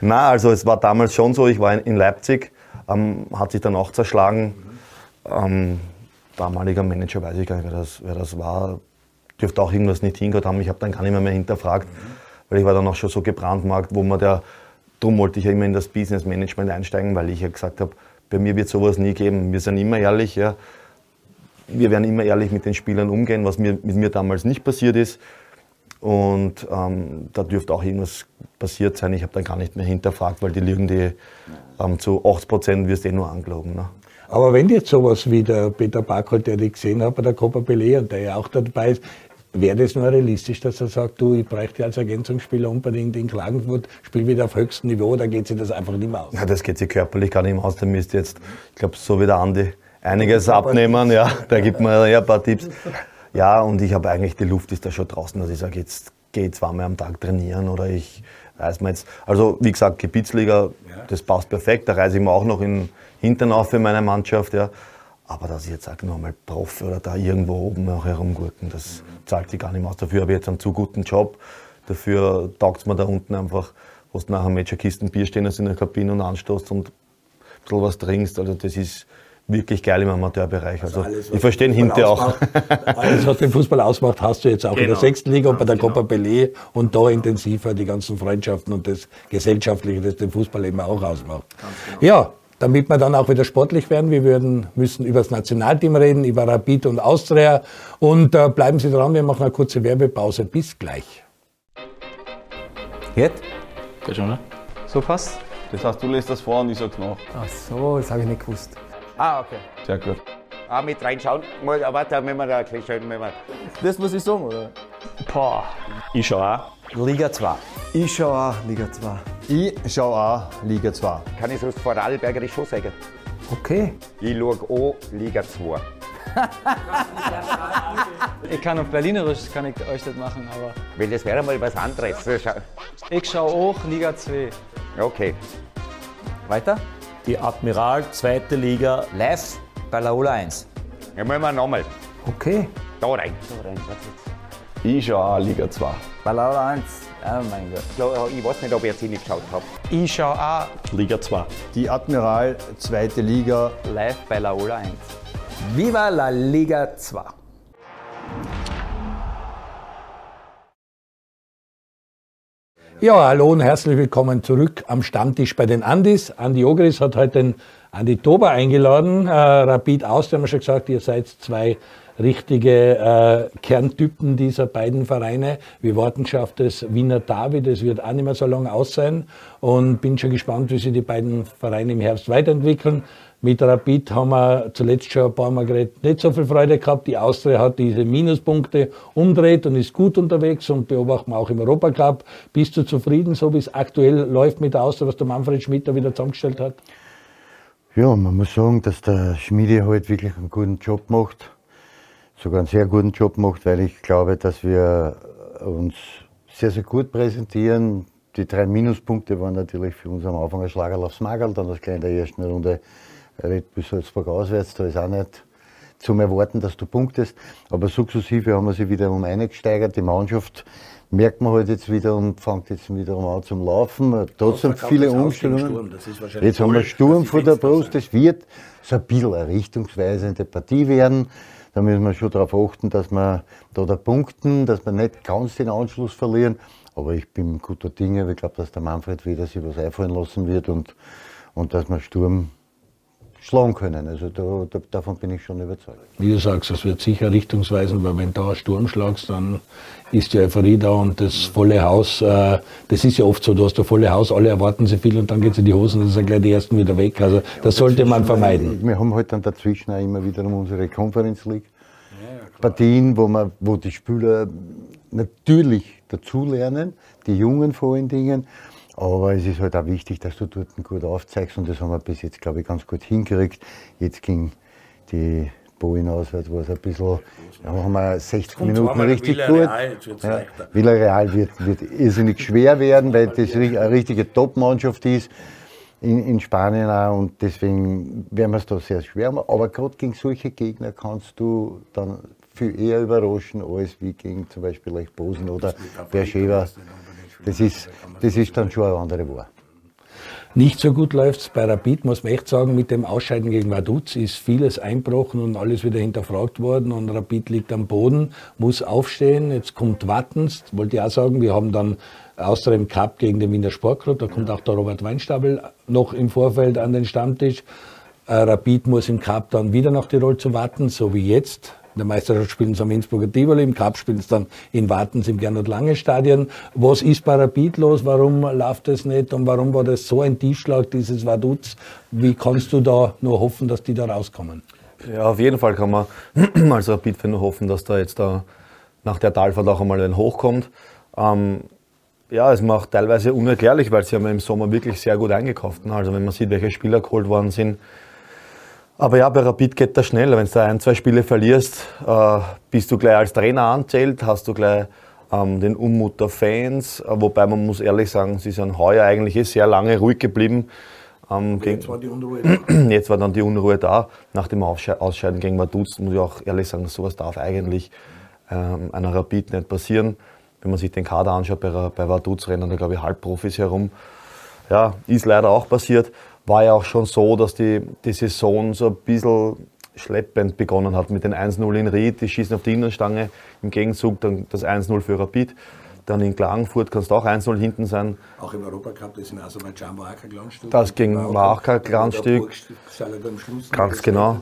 Na, also es war damals schon so, ich war in Leipzig, ähm, hat sich dann auch zerschlagen ähm, damaliger Manager, weiß ich gar nicht, wer das, wer das war, dürfte auch irgendwas nicht hingehört haben. Ich habe dann gar nicht mehr, mehr hinterfragt, mhm. weil ich war dann auch schon so gebrandmarkt, wo man der, darum wollte ich ja immer in das Business Management einsteigen, weil ich ja gesagt habe, bei mir wird sowas nie geben. Wir sind immer ehrlich, ja. Wir werden immer ehrlich mit den Spielern umgehen, was mir, mit mir damals nicht passiert ist. Und ähm, da dürfte auch irgendwas passiert sein. Ich habe dann gar nicht mehr hinterfragt, weil die Lügen, die ähm, zu 80 Prozent wirst eh nur angelogen. Ne? Aber wenn jetzt sowas wie der Peter Barkholt, der ich gesehen habe der Copa Pelé und der ja auch dabei ist, wäre das nur realistisch, dass er sagt, du, ich bräuchte als Ergänzungsspieler unbedingt in Klagenfurt, spiel wieder auf höchstem Niveau, oder geht sich das einfach nicht mehr aus? Ja, das geht sich körperlich gar nicht mehr aus. Der müsste jetzt, ich glaube, so wie der Andi, einiges abnehmen. Ja, da gibt mir ja ein paar Tipps. Ja, und ich habe eigentlich, die Luft ist da schon draußen, dass ich sage, jetzt gehe ich zweimal am Tag trainieren oder ich reise mir jetzt. Also, wie gesagt, Gebietsliga, das passt perfekt. Da reise ich mir auch noch in Hintern auf für meine Mannschaft. Ja. Aber dass ich jetzt sage, nochmal Profi oder da irgendwo oben auch herumgurken, das zahlt sich gar nicht mehr aus. Dafür habe ich jetzt einen zu guten Job. Dafür taugt es mir da unten einfach, wo du nach einem Match Kisten Bier stehen in der Kabine und anstoßt und ein bisschen was trinkst. Also das ist wirklich geil im Amateurbereich. Also, also alles, ich verstehe ihn hinterher auch. Alles, was den Fußball ausmacht, hast du jetzt auch genau. in der genau. sechsten Liga und bei der genau. Copa Pelé und da intensiver die ganzen Freundschaften und das Gesellschaftliche, das den Fußball eben auch ausmacht. Genau. Ja, damit wir dann auch wieder sportlich werden. Wir würden, müssen über das Nationalteam reden, über Rapid und Austria. Und äh, bleiben Sie dran, wir machen eine kurze Werbepause. Bis gleich. Jetzt? Geht schon, ne? So passt? Das heißt, du lässt das vor und ich sag's nach. Ach so, das habe ich nicht gewusst. Ah, okay. Sehr gut. auch mit reinschauen. Mal, aber da müssen wir da gleich schön, wenn wir Das muss ich sagen, oder? Boah. Ich schau auch. Liga 2. Ich schaue auch Liga 2. Ich schaue auch Liga 2. kann ich so das Vorarlbergerisch schon sagen. Okay. Ich schaue auch Liga 2. Ich kann auf Berlinerisch kann ich euch das machen, aber Weil das wäre mal was anderes. Ich schaue auch Liga 2. Okay. Weiter. Die Admiral, zweite Liga. Live bei Laola 1. Ja, müssen wir nochmal Okay. da rein. Da rein. Was jetzt? Ich schaue auch Liga 2. Bei Laola 1. Oh mein Gott. Ich weiß nicht, ob ich jetzt nicht geschaut habe. Ich schaue auch Liga 2. Die Admiral, zweite Liga. Live bei Laola 1. Viva la Liga 2. Ja, hallo und herzlich willkommen zurück am Stammtisch bei den Andis. Andi Ogris hat heute den Andi Tober eingeladen. Äh, Rapid Austria haben wir schon gesagt, ihr seid zwei richtige äh, Kerntypen dieser beiden Vereine. Wir warten schon auf das Wiener David, es wird auch nicht mehr so lange aus sein und bin schon gespannt, wie sich die beiden Vereine im Herbst weiterentwickeln. Mit Rapid haben wir zuletzt schon ein paar Mal geredet, nicht so viel Freude gehabt. Die Austria hat diese Minuspunkte umdreht und ist gut unterwegs und beobachten wir auch im Europacup. Bist du zufrieden, so wie es aktuell läuft mit der Austria, was der Manfred Schmidt da wieder zusammengestellt hat? Ja, man muss sagen, dass der Schmiede halt wirklich einen guten Job macht. Sogar einen sehr guten Job macht, weil ich glaube, dass wir uns sehr, sehr gut präsentieren. Die drei Minuspunkte waren natürlich für uns am Anfang ein Schlagerl aufs Magerl, dann das in der ersten Runde Red Bull Salzburg auswärts. Da ist auch nicht zum Erwarten, dass du punktest. Aber sukzessive haben wir sie wieder um eingesteigert. Die Mannschaft merkt man halt jetzt wieder und fängt jetzt wieder an zum Laufen. Trotzdem viele Umstellungen. Jetzt haben wir Sturm vor der Brust. Das wird so ein bisschen eine richtungsweisende Partie werden. Da müssen wir schon darauf achten, dass wir da, da punkten, dass wir nicht ganz den Anschluss verlieren. Aber ich bin guter Dinge. Ich glaube, dass der Manfred wieder sich was einfallen lassen wird und, und dass wir Sturm schlagen können. Also da, da, davon bin ich schon überzeugt. Wie du sagst, es wird sicher richtungsweisend, weil wenn du einen Sturm schlagst, dann ist die Euphorie da und das volle Haus, äh, das ist ja oft so, du hast das volle Haus, alle erwarten sie viel und dann geht's in die Hosen und dann sind gleich die ersten wieder weg. Also das sollte man vermeiden. Wir haben halt dann dazwischen auch immer wieder unsere Conference League Partien, wo, man, wo die Spieler natürlich dazulernen, die Jungen vor allen Dingen. Aber es ist halt auch wichtig, dass du dort gut aufzeigst und das haben wir bis jetzt, glaube ich, ganz gut hingekriegt. Jetzt ging die Bojen auswärts, war es ein bisschen, ja, haben wir 60 Minuten richtig gut. Ja, Villarreal wird, wird irrsinnig schwer werden, weil das eine richtige Top-Mannschaft ist in, in Spanien auch und deswegen werden wir es da sehr schwer machen. Aber gerade gegen solche Gegner kannst du dann viel eher überraschen als wie gegen zum Beispiel Lech Posen oder Beersheba. Das ist, das ist dann schon eine andere Wahr. Nicht so gut läuft's bei Rapid, muss man echt sagen. Mit dem Ausscheiden gegen Vaduz ist vieles einbrochen und alles wieder hinterfragt worden. Und Rapid liegt am Boden, muss aufstehen. Jetzt kommt Wattens, wollte ich auch sagen. Wir haben dann Austria im Cup gegen den Wiener Sportclub. Da kommt auch der Robert Weinstapel noch im Vorfeld an den Stammtisch. Äh, Rapid muss im Cup dann wieder nach Tirol zu warten, so wie jetzt. In der Meisterschaft spielen sie am Innsbrucker Tivoli, im Cup spielen sie dann in Wartens im Gernot-Lange-Stadion. Was ist bei Rapid los? Warum läuft das nicht? Und warum war das so ein Tiefschlag, dieses Vaduz? Wie kannst du da nur hoffen, dass die da rauskommen? Ja, auf jeden Fall kann man *clears throat* als Rapid-Fan nur hoffen, dass da jetzt da nach der Talfahrt auch einmal ein Hoch kommt. Ähm, ja, es macht teilweise unerklärlich, weil sie haben im Sommer wirklich sehr gut eingekauft. Ne? Also wenn man sieht, welche Spieler geholt worden sind. Aber ja, bei Rapid geht das schnell. Wenn du da ein, zwei Spiele verlierst, äh, bist du gleich als Trainer anzählt, hast du gleich ähm, den Unmut der Fans. Äh, wobei man muss ehrlich sagen, sie sind heuer eigentlich eh sehr lange ruhig geblieben. Ähm, jetzt war die Unruhe da. *clears throat* Jetzt war dann die Unruhe da. Nach dem Aussche Ausscheiden gegen Vaduz muss ich auch ehrlich sagen, sowas darf eigentlich ähm, einer Rapid nicht passieren. Wenn man sich den Kader anschaut, bei, bei Vaduz rennen da glaube ich Halbprofis herum. Ja, ist leider auch passiert. War ja auch schon so, dass die, die Saison so ein bisschen schleppend begonnen hat mit den 1-0 in Ried, die schießen auf die Innenstange, im Gegenzug dann das 1-0 für Rapid. Dann in Klagenfurt kannst du auch 1-0 hinten sein. Auch im Europacup, das in Aserbaidschan war auch kein Glanzstück. Das ging- war auch kein Glanzstück. Ganz genau.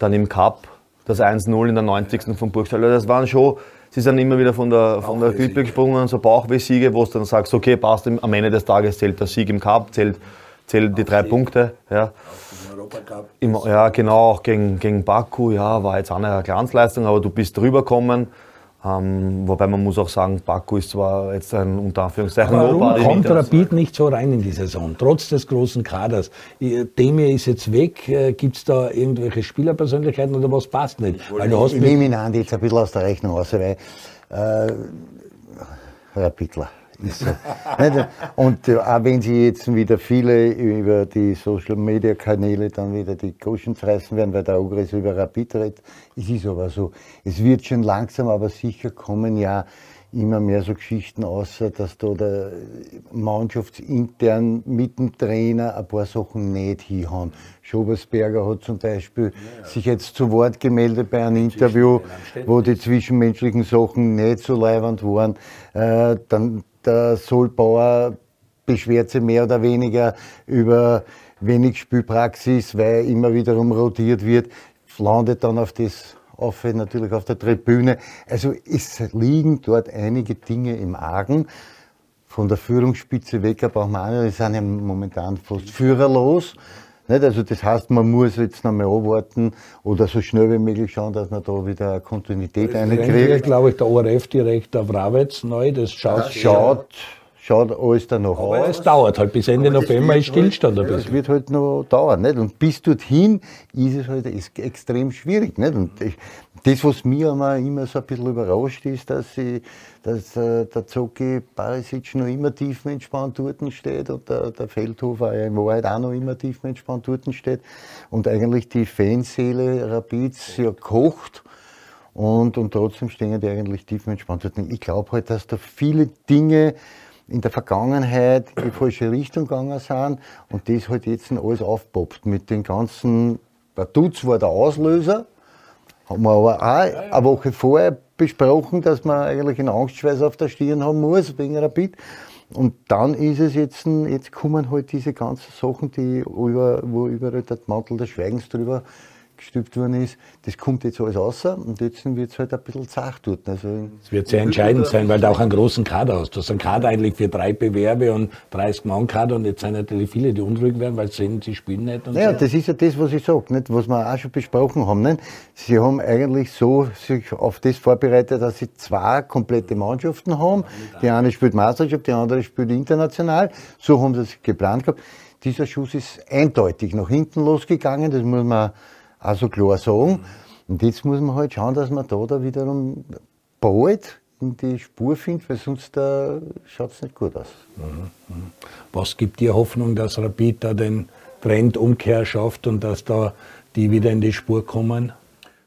Dann im Cup das 1-0 in der 90. von Burgstall. Also Das waren schon, sie sind immer wieder von der, von der Güte gesprungen, so Bauchweh-Siege, wo du dann sagst, okay, passt, am Ende des Tages zählt der Sieg im Cup, zählt, zählen die drei Punkte. Ja. Im, ja, genau, auch gegen, gegen Baku, ja, war jetzt auch eine Glanzleistung, aber du bist drüber gekommen. Ähm, wobei man muss auch sagen, Baku ist zwar jetzt ein unter Anführungszeichen Warum Nobody kommt nicht, aber- Rapid nicht so rein in die Saison, trotz des großen Kaders? Demir ist jetzt weg, gibt es da irgendwelche Spielerpersönlichkeiten oder was passt nicht? Weil du hast Ich nehme ihn an, jetzt ein bisschen aus der Rechnung raus, weil äh, Herr Pittler. Ist so. Und äh, auch wenn sie jetzt wieder viele über die Social Media Kanäle dann wieder die Goschen reißen werden, weil der Ogres über Rapid redet, es ist aber so. Es wird schon langsam, aber sicher kommen ja immer mehr so Geschichten außer, dass da der mannschaftsintern mit dem Trainer ein paar Sachen nicht hinhauen. Schobersberger hat zum Beispiel sich jetzt zu Wort gemeldet bei einem Interview, wo die zwischenmenschlichen Sachen nicht so leibend waren. Äh, dann der Solbauer beschwert sich mehr oder weniger über wenig Spielpraxis, weil immer wiederum rotiert wird, landet dann auf das auf, natürlich auf der Tribüne. Also es liegen dort einige Dinge im Argen. Von der Führungsspitze weg, aber auch meine, die sind ja momentan fast führerlos. Nicht? Also das heißt, man muss jetzt noch mal abwarten oder so schnell wie möglich schauen, dass man da wieder eine Kontinuität reinkriegt. glaube ich, der ORF-Direktor Wrawitz neu, das schaut. Schaut, schaut alles danach Aber aus. es dauert halt, bis Ende November ist Stillstand ein Das bisschen. wird halt noch dauern. Nicht? Und bis dorthin ist es halt ex- extrem schwierig. Nicht? Und ich, das, was mir immer, immer so ein bisschen überrascht ist, dass, ich, dass äh, der Zoki Barisic noch immer tiefenentspannt dort steht und der, der Feldhofer in Wahrheit auch noch immer tiefenentspannt dort steht und eigentlich die Fanseele Rapids ja kocht. Und, und trotzdem stehen die eigentlich tiefenentspannt dort. Ich glaube halt, dass da viele Dinge in der Vergangenheit in die falsche Richtung gegangen sind und das halt jetzt alles aufpoppt mit den ganzen, der Dutz war der Auslöser, haben wir aber auch eine Woche vorher besprochen, dass man eigentlich einen Angstschweiß auf der Stirn haben muss wegen Rapid. Und dann ist es jetzt, jetzt kommen halt diese ganzen Sachen, die über, wo überall der Mantel des Schweigens drüber gestülpt worden ist. Das kommt jetzt alles raus und jetzt wird es halt ein bisschen zart dort. Also Es wird sehr entscheidend sein, weil du auch einen großen Kader hast. Du hast einen Kader eigentlich für drei Bewerbe und 30 Mann Kader und jetzt sind natürlich viele, die unruhig werden, weil sie sehen, sie spielen nicht. Naja, so. das ist ja das, was ich sage, nicht? was wir auch schon besprochen haben. Nicht? Sie haben eigentlich so sich auf das vorbereitet, dass sie zwei komplette Mannschaften haben. Die eine spielt Meisterschaft, die andere spielt international. So haben sie es geplant gehabt. Dieser Schuss ist eindeutig nach hinten losgegangen, das muss man auch so klar sagen. Und jetzt muss man halt schauen, dass man da, da wiederum bald in die Spur findet, weil sonst äh, schaut es nicht gut aus. Was gibt dir Hoffnung, dass Rapid da den Trendumkehr schafft und dass da die wieder in die Spur kommen?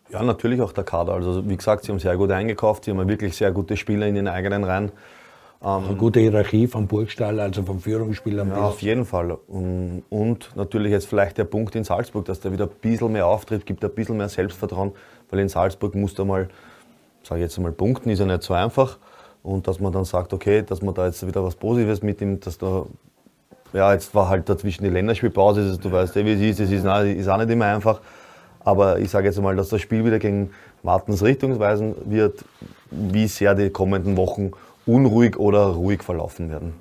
Ja, natürlich auch der Kader. Also wie gesagt, sie haben sehr gut eingekauft, sie haben wirklich sehr gute Spieler in den eigenen Reihen. Eine gute Hierarchie vom Burgstall, also vom Führungsspieler. Ja, auf jeden Fall. Und, natürlich jetzt vielleicht der Punkt in Salzburg, dass der wieder ein bisschen mehr auftritt, gibt ein bisschen mehr Selbstvertrauen, weil in Salzburg muss da mal, sage ich jetzt einmal, punkten, ist ja nicht so einfach. Und dass man dann sagt, okay, dass man da jetzt wieder was Positives mitnimmt, dass da, ja, jetzt war halt dazwischen die Länderspielpause, also du weißt ja, wie es ist, es ist, auch- ist auch nicht immer einfach. Aber ich sage jetzt mal, dass das Spiel wieder gegen Martens Richtung weisen wird, wie sehr die kommenden Wochen unruhig oder ruhig verlaufen werden.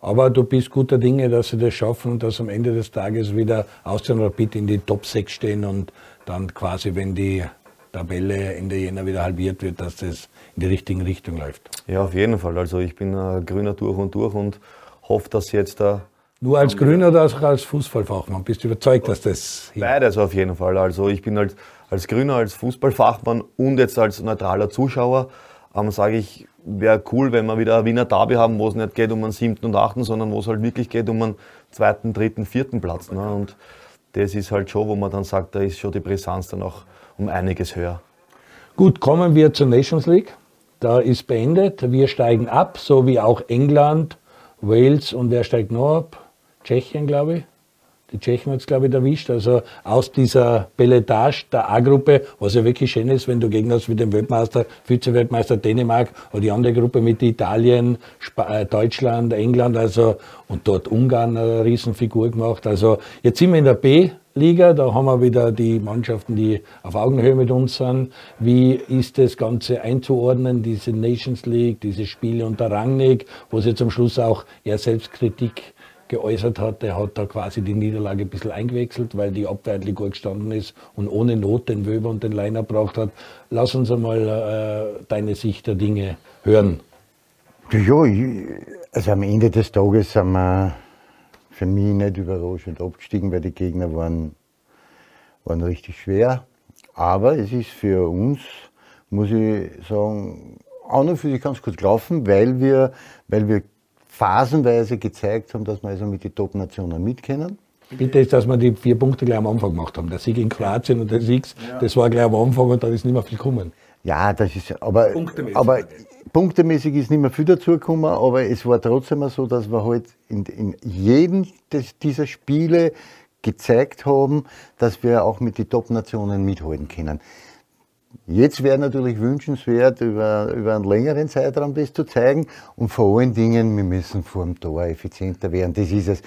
Aber du bist guter Dinge, dass sie das schaffen und dass am Ende des Tages wieder Austria und Rapid in die Top 6 stehen und dann quasi, wenn die Tabelle Ende Jänner wieder halbiert wird, dass das in die richtige Richtung läuft. Ja, auf jeden Fall. Also ich bin ein Grüner durch und durch und hoffe, dass jetzt da Nur als Grüner oder auch als Fußballfachmann bist du überzeugt, dass das beides auf jeden Fall. Also ich bin als, als Grüner, als Fußballfachmann und jetzt als neutraler Zuschauer, ähm, sage ich, wäre cool, wenn wir wieder ein Wiener Derby haben, wo es nicht geht um einen siebten und achten, sondern wo es halt wirklich geht um einen zweiten, dritten, vierten Platz. Ne? Und das ist halt schon, wo man dann sagt, da ist schon die Brisanz dann auch um einiges höher. Gut, kommen wir zur Nations League. Da ist beendet. Wir steigen ab, so wie auch England, Wales und wer steigt noch ab? Tschechien, glaube ich. Die Tschechen hat es, glaube ich, erwischt. Also aus dieser Belletage der A-Gruppe, was ja wirklich schön ist, wenn du Gegner hast wie den Weltmeister, Vize-Weltmeister Dänemark oder die andere Gruppe mit Italien, Spa äh, Deutschland, England, also und dort Ungarn eine Riesenfigur gemacht. Also jetzt sind wir in der B-Liga, da haben wir wieder die Mannschaften, die auf Augenhöhe mit uns sind. Wie ist das Ganze einzuordnen, diese Nations League, diese Spiele unter Rangnick, wo jetzt am Schluss auch eher Selbstkritik geäußert hat, er hat da quasi die Niederlage ein bisschen eingewechselt, weil die Abwehr eigentlich gut gestanden ist und ohne Not den Wöber und den Leiner braucht hat. Lass uns einmal äh, deine Sicht der Dinge hören. Ja, also am Ende des Tages sind wir für mich nicht überraschend abgestiegen, weil die Gegner waren, waren richtig schwer. Aber es ist für uns, muss ich sagen, auch noch für sich ganz gut gelaufen, weil wir, weil wir phasenweise gezeigt haben, dass wir also mit den Top-Nationen mitkennen. Bitte ist, dass wir die vier Punkte gleich am Anfang gemacht haben. Der Sieg in Kroatien und der Sieg, ja. das war gleich am Anfang und dann ist nicht mehr viel gekommen. Ja, das ist, aber, punktemäßig, aber punktemäßig ist nicht mehr viel dazugekommen, aber es war trotzdem so, dass wir halt in, in jedem des, dieser Spiele gezeigt haben, dass wir auch mit den Top-Nationen mithalten können. Jetzt wäre natürlich wünschenswert, über, über einen längeren Zeitraum das zu zeigen. Und vor allen Dingen, wir müssen vor dem Tor effizienter werden. Das ist es.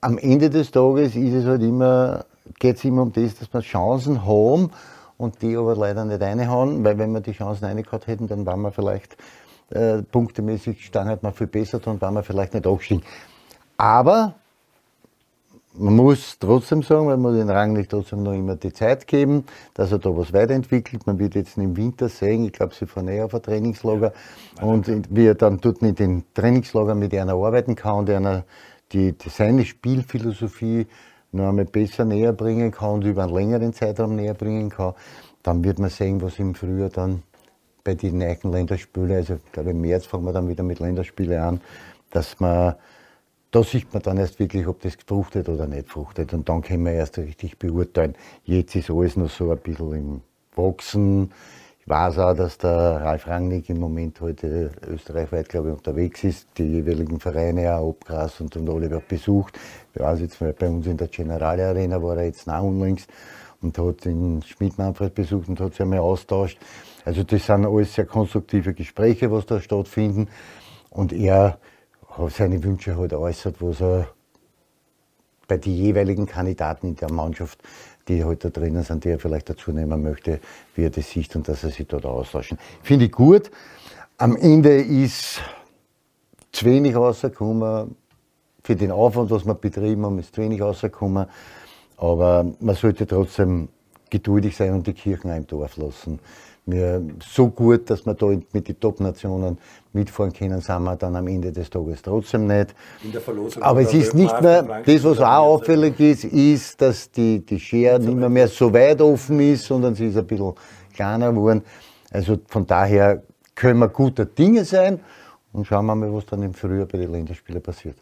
Am Ende des Tages ist es halt immer, geht es immer um das, dass wir Chancen haben und die aber leider nicht reinhauen, weil wenn wir die Chancen reingehauen hätten, dann waren wir vielleicht äh, punktemäßig, stand halt mal viel besser, dann waren wir vielleicht nicht aufgestiegen. Aber man muss trotzdem sagen, weil man den Rang nicht trotzdem noch immer die Zeit geben, dass er da was weiterentwickelt. Man wird jetzt im Winter sehen, ich glaube, sie fahren eh auf ein Trainingslager und wie er dann dort mit den Trainingslager mit einer arbeiten kann und einer die, die seine Spielphilosophie noch einmal besser näher bringen kann und über einen längeren Zeitraum näher bringen kann, dann wird man sehen, was im Frühjahr dann bei den neuen Länderspielen, also ich glaube im März fangen wir dann wieder mit Länderspielen an, dass man da sieht man dann erst wirklich, ob das fruchtet oder nicht fruchtet. Und dann können wir erst richtig beurteilen. Jetzt ist alles noch so ein bisschen im Wachsen. Ich weiß auch, dass der Ralf Rangnick im Moment heute österreichweit, glaube ich, unterwegs ist, die jeweiligen Vereine auch abgrast und, und alle besucht. Ich weiß jetzt, bei uns in der Generale Arena war er jetzt nach unlängst und hat den Schmidt-Manfred besucht und hat sich einmal austauscht. Also das sind alles sehr konstruktive Gespräche, was da stattfinden. Und er seine Wünsche halt äußert, was er bei den jeweiligen Kandidaten in der Mannschaft, die halt da drinnen sind, die er vielleicht dazu nehmen möchte, wie er das sieht und dass er sich dort austauschen. Finde ich gut. Am Ende ist zu wenig rausgekommen. Für den Aufwand, was wir betrieben haben, ist zu wenig rausgekommen. Aber man sollte trotzdem geduldig sein und die Kirchen im Dorf lassen wir so gut, dass wir da mit den Top-Nationen mitfahren können, sind wir dann am Ende des Tages trotzdem nicht. Aber es ist nicht mehr, das was auch auffällig ist, ist, dass die, die Schere nicht mehr, mehr so weit offen ist, sondern sie ist ein bisschen kleiner geworden. Also von daher können wir guter Dinge sein und schauen wir mal, was dann im Frühjahr bei den Länderspielen passiert.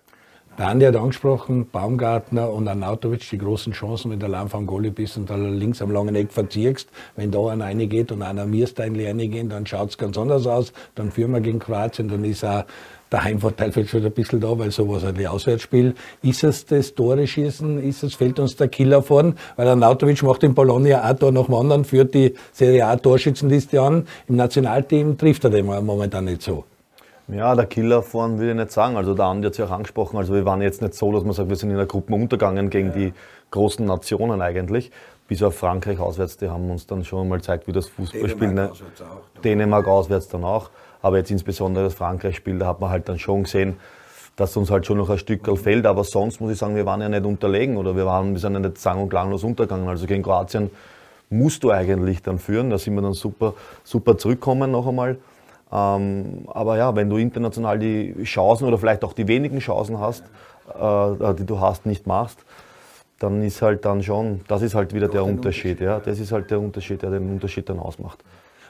Der Andi hat angesprochen, Baumgartner und Arnautovic, die großen Chancen, wenn du allein vom Goalie bist und da links am langen Eck verziehst. Wenn da einer reingeht und einer mir Steinle reingehen, dann schaut es ganz anders aus. Dann führen wir gegen Kroatien, dann ist auch der Heimvorteil vielleicht schon ein bisschen da, weil sowas ein Auswärtsspiel. Ist es das Tore schießen? Ist es, fällt uns der Killer vorn? Weil Arnautovic macht in Bologna auch Tor nach dem anderen, führt die Serie A Torschützenliste an. Im Nationalteam trifft er den momentan nicht so. Ja, der Killer vorne würde ich nicht sagen. Also der Andi hat sich auch angesprochen. Also wir waren jetzt nicht so, dass man sagt, wir sind in der Gruppe untergegangen gegen die großen Nationen eigentlich. Bis auf Frankreich auswärts, die haben uns dann schon mal gezeigt, wie das Fußballspiel. Dänemark, auswärts auch, Dänemark auswärts dann auch. Aber jetzt insbesondere das Frankreich-Spiel, da hat man halt dann schon gesehen, dass uns halt schon noch ein Stück fehlt. Aber sonst muss ich sagen, wir waren ja nicht unterlegen oder wir, waren, wir sind ja nicht sang- und klanglos untergegangen. Also gegen Kroatien musst du eigentlich dann führen. Da sind wir dann super, super zurückkommen noch einmal. Ähm, aber ja, wenn du international die Chancen oder vielleicht auch die wenigen Chancen hast, äh, die du hast, nicht machst, dann ist halt dann schon, das ist halt wieder der Unterschied. Ja, das ist halt der Unterschied, der den Unterschied dann ausmacht.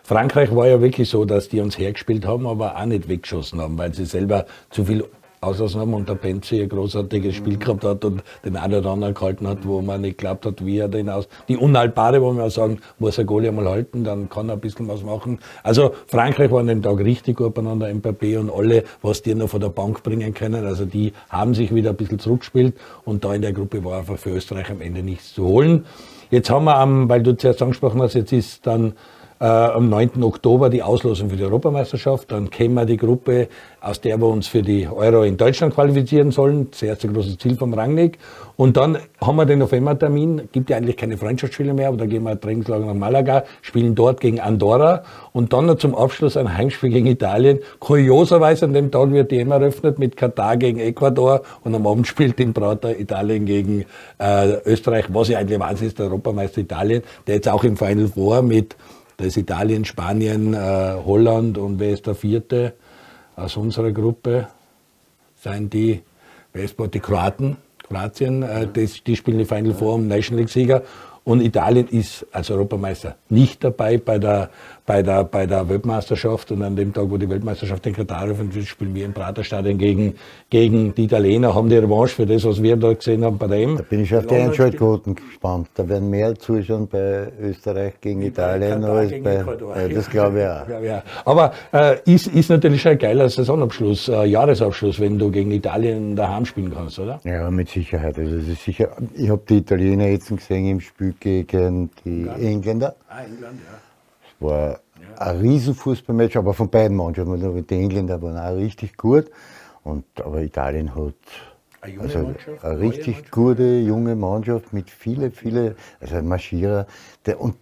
Frankreich war ja wirklich so, dass die uns hergespielt haben, aber auch nicht weggeschossen haben, weil sie selber zu viel Ausnahmen und der Penzi ein großartiges Spiel gehabt hat und den einen oder anderen gehalten hat, wo man nicht glaubt hat, wie er den aus. Die unhaltbare, wo wir sagen, muss er Goalie einmal halten, dann kann er ein bisschen was machen. Also Frankreich war an dem Tag richtig gut beieinander, Mbappé und alle, was die noch von der Bank bringen können. Also die haben sich wieder ein bisschen zurückgespielt und da in der Gruppe war einfach für Österreich am Ende nichts zu holen. Jetzt haben wir, weil du zuerst angesprochen hast, jetzt ist dann äh, am 9. Oktober die Auslosung für die Europameisterschaft. Dann kennen wir die Gruppe, aus der wir uns für die Euro in Deutschland qualifizieren sollen. Das erste große Ziel vom Rangnick. Und dann haben wir den Novembertermin. Gibt ja eigentlich keine Freundschaftsspiele mehr, aber da gehen wir Trainingslager nach Malaga, spielen dort gegen Andorra und dann noch zum Abschluss ein Heimspiel gegen Italien. Kurioserweise an dem Tag wird die EM eröffnet mit Katar gegen Ecuador und am Abend spielt in Prater Italien gegen äh, Österreich, was ja eigentlich Wahnsinn ist, der Europameister Italien, der jetzt auch im Final Four mit da ist Italien, Spanien, äh, Holland und wer ist der vierte aus unserer Gruppe? Seien die, wer ist die Kroaten? Kroatien, äh, das, die spielen die Final Four um National League Sieger. Und Italien ist als Europameister nicht dabei bei der, bei der, bei der Weltmeisterschaft. Und an dem Tag, wo die Weltmeisterschaft in Katar öffnet spielen wir im Praterstadion gegen, gegen die Italiener, haben die Revanche für das, was wir da gesehen haben bei dem. Da bin ich auf die Einschaltquoten gespannt. Da werden mehr zuschauen bei Österreich gegen Italien bei als gegen bei. Ecuador. das glaube ich auch. *laughs* Ja, ja. Aber äh, ist, ist natürlich schon ein geiler Saisonabschluss, äh, Jahresabschluss, wenn du gegen Italien daheim spielen kannst, oder? Ja, mit Sicherheit. Also, es ist sicher. Ich habe die Italiener jetzt gesehen im Spiel gegen die Engländer. Ah, England, ja. War ein Riesenfußballmatch, aber von beiden Mannschaften. Die Engländer waren auch richtig gut. Und, aber Italien hat eine, also eine richtig gute junge Mannschaft mit viele, viele, also ein Marschierer. Der, und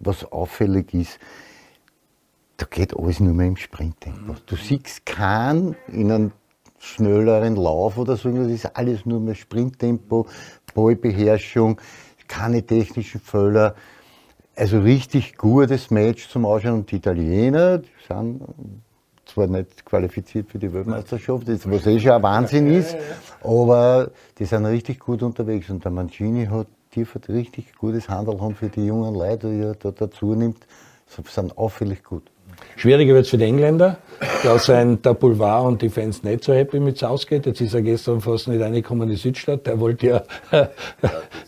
was auffällig ist, da geht alles nur mehr im Sprinttempo. Du siehst keinen in einem schnelleren Lauf oder so, das ist alles nur mehr Sprinttempo, Ballbeherrschung keine technischen Fehler. Also richtig gutes Match zum Ausschauen. Und die Italiener die sind zwar nicht qualifiziert für die Weltmeisterschaft, was eh schon ein Wahnsinn ist, aber die sind richtig gut unterwegs. Und der Mancini hat liefert richtig gutes Handeln für die jungen Leute, die er da dazu nimmt, sind auffällig gut. Schwieriger wird es für die Engländer. Da sind der Boulevard und die Fans nicht so happy mit Southgate. Jetzt ist er gestern fast nicht reingekommen in die Südstadt. Der wollte ja, *laughs*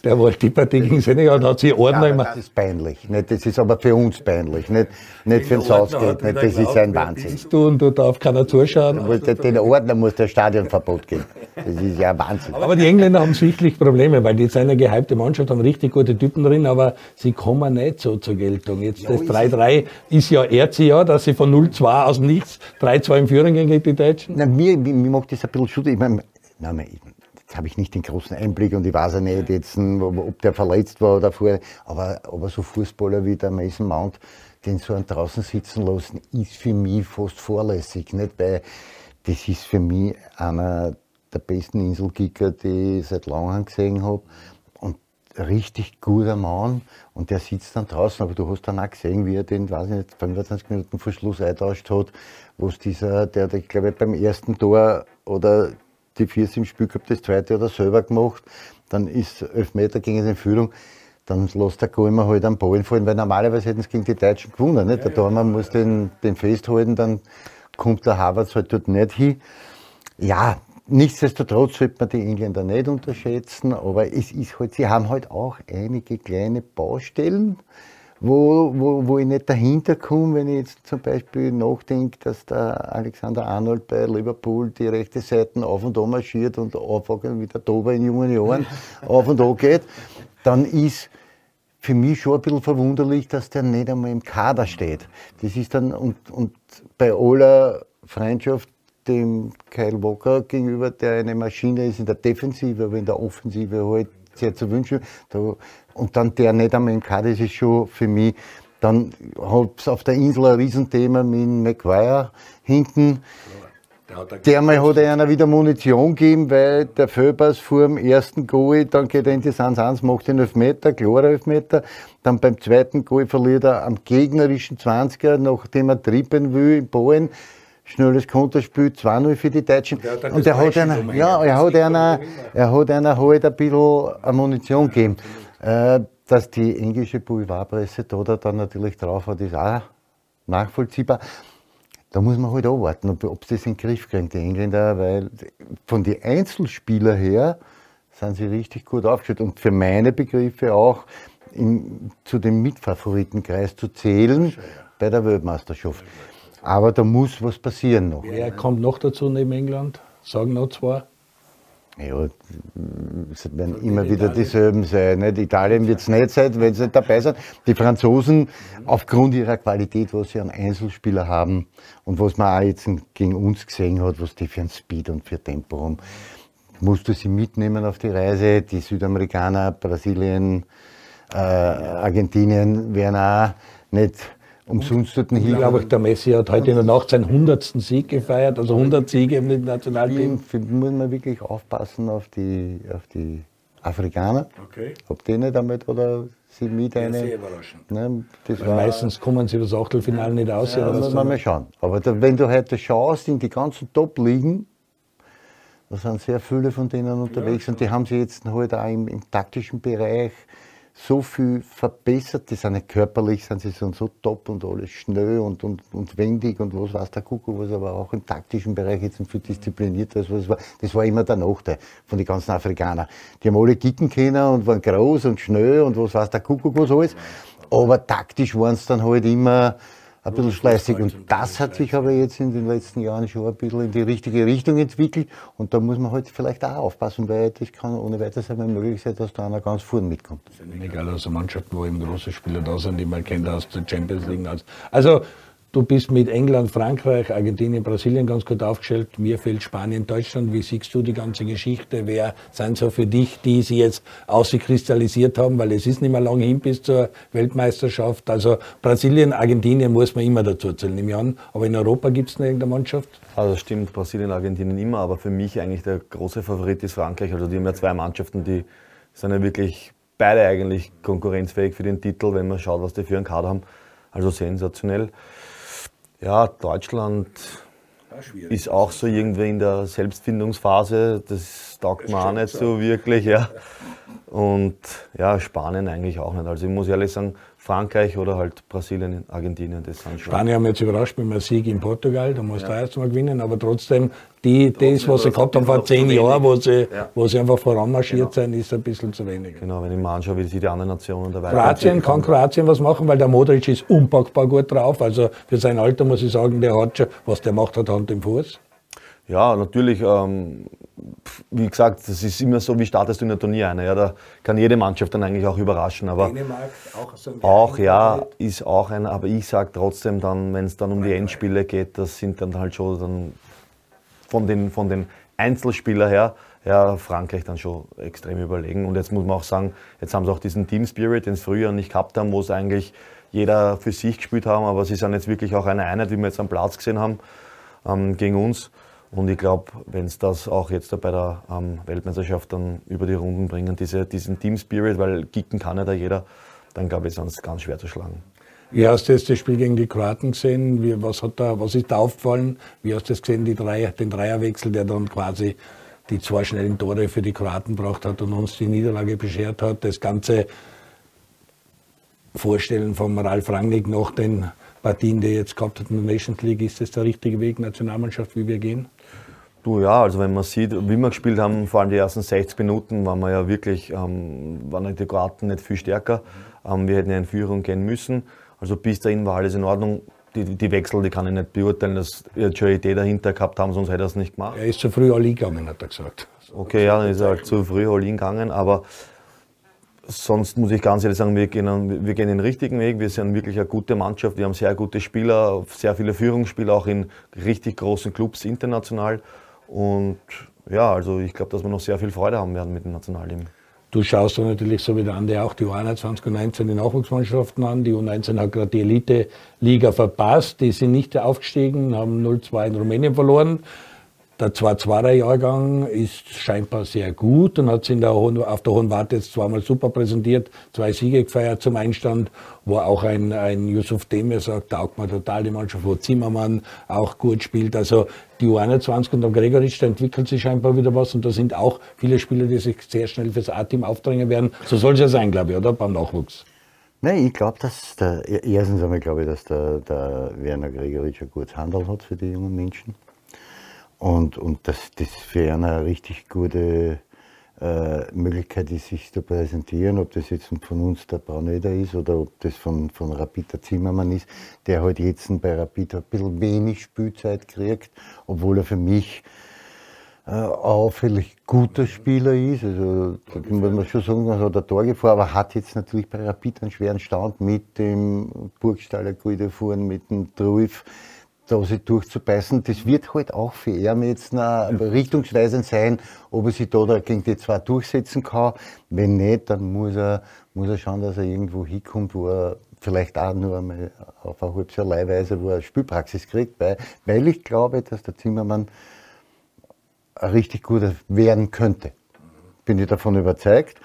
der wollte die Partie gegen Senegal und hat sich Ordner ja, immer. Das ist peinlich. Nicht, das ist aber für uns peinlich. Nicht, nicht für den Southgate. Nicht, das ist ein Wahnsinn. Du und du darf keiner zuschauen. Den Ordner muss der Stadionverbot geben. Das ist ja Wahnsinn. Aber die Engländer haben sichtlich Probleme, weil die sind eine gehypte Mannschaft, haben richtig gute Typen drin, aber sie kommen nicht so zur Geltung. Jetzt das 3-3 ist ja Dass sie von 0-2 aus nichts 3-2 im Führung gegen die Deutschen. Na, mir, mir macht das ein bisschen Schutz. Ich meine, jetzt habe ich nicht den großen Einblick und ich weiß ja nicht jetzt, ob der verletzt war oder vorher, aber, aber so Fußballer wie der Mason Mount, den so an draußen sitzen lassen, ist für mich fast vorlässig. Nicht? Weil das ist für mich einer der besten Inselkicker, die ich seit langem gesehen habe. Richtig guter Mann. Und der sitzt dann draußen, aber du hast dann auch gesehen, wie er den, weiß ich nicht, 25 Minuten vor Schluss eintauscht hat, wo es dieser, der, der, ich glaube, beim ersten Tor oder die Viers im Spiel gehabt, das zweite oder selber gemacht. Dann ist Elfmeter gegen den Führung dann lässt der Golmer halt am Ball fallen, weil normalerweise hätten es gegen die Deutschen gewonnen. Nicht? Der Dormer muss den, den festhalten, dann kommt der Havertz halt dort nicht hin. Ja, Nichtsdestotrotz sollte man die Engländer nicht unterschätzen, aber es ist halt, sie haben halt auch einige kleine Baustellen, wo, wo, wo ich nicht dahinter komme, wenn ich jetzt zum Beispiel nachdenke, dass der Alexander Arnold bei Liverpool die rechte Seite auf und an marschiert und anfangen wie der Tober in jungen Jahren *laughs* auf und an geht, dann ist für mich schon ein bisschen verwunderlich, dass der nicht einmal im Kader steht. Das ist dann, und, und bei aller Freundschaft dem Kyle Walker gegenüber, der eine Maschine ist in der Defensive, aber in der Offensive halt sehr zu wünschen. und dann der nicht einmal im Kader ist, schon für mich. Dann hat es auf der Insel ein Riesenthema mit McGuire hinten. Der mal hat einer wieder Munition gegeben, weil der Föbers vor dem ersten Goal, dann geht er in die 1-1, macht den Elfmeter, klarer Elfmeter. Dann beim zweiten Goal verliert er am gegnerischen 20er, nachdem er trippen will, in Polen schnelles Konterspiel, 2-0 für die Deutschen. Und er hat einer, ja, er hat einer, er hat einer halt ein bisschen Munition gegeben. Äh, dass die englische Boulevardpresse da dann natürlich drauf hat, ist auch nachvollziehbar. Da muss man halt abwarten, ob, ob sie das in den Griff kriegen, die Engländer, weil von den Einzelspielern her sind sie richtig gut aufgestellt. Und für meine Begriffe auch in, zu dem Mitfavoritenkreis zu zählen bei der Weltmeisterschaft. Aber da muss was passieren noch. Wer kommt noch dazu neben England? Sagen noch zwei. Ja, es werden immer wieder dieselben sein. Nicht? Italien wird es nicht sein, wenn sie nicht dabei sind. Die Franzosen, aufgrund ihrer Qualität, was sie an Einzelspieler haben und was man auch jetzt gegen uns gesehen hat, was die für ein Speed und für Tempo haben, musst du sie mitnehmen auf die Reise. Die Südamerikaner, Brasilien, äh, Argentinien werden auch nicht umsonst dort Ich glaube, der Messi hat heute in der Nacht seinen 100. Sieg gefeiert, also 100 Siege im Nationalteam. Muss man wirklich aufpassen auf die, auf die Afrikaner. Okay. Ob die nicht damit oder sie mit Ja, eine. sehr überraschend. Ne, das Weil war, meistens kommen sie über das Achtelfinale nicht aus. ja, muss man mal schauen. Aber da, wenn du heute schaust in die ganzen Top-Ligen, da sind sehr viele von denen unterwegs und die haben sich jetzt halt auch im, im taktischen Bereich so viel verbessert. Die sind nicht körperlich, sind sie so, so top und alles schnell und, und, und wendig und was weiß der Kuckuck, was aber auch im taktischen Bereich jetzt viel disziplinierter als was war. Das war immer der Nachteil von den ganzen Afrikanern. Die haben alle kicken können und waren groß und schnell und was weiß der Kuckuck, was alles. Aber taktisch waren sie dann halt immer ein bisschen fleißig. Und das hat sich aber jetzt in den letzten Jahren schon ein bisschen in die richtige Richtung entwickelt. Und da muss man halt vielleicht auch aufpassen, weil das kann ohne weiteres einmal möglich sein, dass da einer ganz vorne mitkommt. Egal aus der Mannschaft, wo eben große Spieler da sind, die man kennt aus der Champions League. Also- Also du bist mit England, Frankreich, Argentinien, Brasilien ganz gut aufgestellt. Mir fehlt Spanien, Deutschland. Wie siehst du die ganze Geschichte? Wer sind so für dich, die sie jetzt auskristallisiert haben? Weil es ist nicht mehr lange hin bis zur Weltmeisterschaft. Also Brasilien, Argentinien muss man immer dazu zählen, nehme ich an. Aber in Europa gibt es noch irgendeine Mannschaft? Also stimmt, Brasilien, Argentinien immer, aber für mich eigentlich der große Favorit ist Frankreich. Also die haben ja zwei Mannschaften, die sind ja wirklich beide eigentlich konkurrenzfähig für den Titel, wenn man schaut, was die für einen Kader haben. Also sensationell. Ja, Deutschland ist auch so irgendwie in der Selbstfindungsphase. Das taugt mir auch nicht so wirklich. Ja. Und ja, Spanien eigentlich auch nicht. Also ich muss ehrlich sagen, Frankreich oder halt Brasilien, Argentinien, das sind schon. Spanien haben jetzt überrascht mit einem Sieg in Portugal, da musst du erst mal gewinnen, aber trotzdem, die, das, was sie gehabt haben vor zehn Jahren, wo sie, wo sie einfach voranmarschiert sind, ist ein bisschen zu wenig. Genau, wenn ich mir anschaue, wie sich die anderen Nationen dabei Kroatien, kann Kroatien was machen, weil der Modric ist unpackbar gut drauf. Also für sein Alter muss ich sagen, der hat schon, was der macht, hat Hand im Fuß. Ja, natürlich, ähm, wie gesagt, das ist immer so, wie startest du in ein Turnier ein. Ja, da kann jede Mannschaft dann eigentlich auch überraschen. Aber auch so ein auch, ja, ist auch ein, aber ich sage trotzdem dann, wenn es dann um die Endspiele geht, das sind dann halt schon dann von den, von den Einzelspielern her, ja, Frankreich dann schon extrem überlegen. Und jetzt muss man auch sagen, jetzt haben sie auch diesen Team Spirit, den sie früher nicht gehabt haben, wo es eigentlich jeder für sich gespielt haben, aber sie sind jetzt wirklich auch eine Einheit, wie wir jetzt am Platz gesehen haben, ähm, gegen uns. Und ich glaube, wenn es das auch jetzt bei der ähm, Weltmeisterschaft dann über die Runden bringen, diese, diesen Team Spirit, weil kicken kann ja da jeder, dann glaube ich, ist es ganz schwer zu schlagen. Wie hast du jetzt das Spiel gegen die Kroaten gesehen? Wie, was, hat da, was ist da aufgefallen? Wie hast du das gesehen, die Dreier, den Dreierwechsel, der dann quasi die zwei schnellen Tore für die Kroaten gebracht hat und uns die Niederlage beschert hat? Das ganze Vorstellen von Ralf Rangnick nach den Partien, die er jetzt gehabt hat in der Nations League, ist das der richtige Weg, Nationalmannschaft, wie wir gehen? Du ja, also wenn man sieht, wie wir gespielt haben, vor allem die ersten 60 Minuten, waren wir ja wirklich, ähm, waren die Kroaten nicht viel stärker. Ähm, wir hätten ja in Führung gehen müssen. Also bis dahin war alles in Ordnung. Die, die Wechsel, die kann ich nicht beurteilen, dass wir schon eine Idee dahinter gehabt haben, sonst hätte er es nicht gemacht. Er ist zu früh alle gegangen, hat er gesagt. Okay, ja, dann ist er halt zu früh all in gegangen, aber sonst muss ich ganz ehrlich sagen, wir gehen, wir gehen den richtigen Weg. Wir sind wirklich eine gute Mannschaft. Wir haben sehr gute Spieler, sehr viele Führungsspieler, auch in richtig großen Clubs international. Und ja, also ich glaube, dass wir noch sehr viel Freude haben werden mit dem Nationalteam. Du schaust dann natürlich so wie der andere auch die U21 und U19 die Nachwuchsmannschaften an. Die U19 hat gerade die Elite-Liga verpasst. Die sind nicht aufgestiegen, haben 0-2 in Rumänien verloren. Der 2-2er-Jahrgang ist scheinbar sehr gut und hat sich in der Hohen, auf der Hohen Warte jetzt zweimal super präsentiert, zwei Siege gefeiert zum Einstand, wo auch ein, ein Yusuf Demir sagt, taugt mir total die Mannschaft, wo Zimmermann auch gut spielt. Also die U21 und der Gregoritsch, da entwickelt sich scheinbar wieder was und da sind auch viele Spieler, die sich sehr schnell fürs A-Team aufdrängen werden. So soll es ja sein, glaube ich, oder? Beim Nachwuchs. Nein, ich glaube, dass der, erstens einmal glaube ich, dass der, der Werner Gregoritsch ein gutes Handel hat für die jungen Menschen. Und, und dass das für eine richtig gute äh, Möglichkeit ist, sich zu präsentieren, ob das jetzt von uns der Braunöder ist oder ob das von, von Rapid der Zimmermann ist, der halt jetzt bei Rapid ein bisschen wenig Spielzeit kriegt, obwohl er für mich äh, auffällig guter Spieler ist. Also, da muss man schon sagen, hat ein Tor gefahren, aber hat jetzt natürlich bei Rapid einen schweren Stand mit dem Burgstaller Guidefuhren, mit dem Truif, da sich durchzubeißen. Das wird halt auch für ihn jetzt richtungsweisend sein, ob er sich da, gegen die zwei durchsetzen kann. Wenn nicht, dann muss er, muss er schauen, dass er irgendwo hinkommt, wo er vielleicht auch nur einmal auf eine halbes Jahr Leihweise, wo er Spielpraxis kriegt, weil, weil ich glaube, dass der Zimmermann ein richtig guter werden könnte. Bin ich davon überzeugt.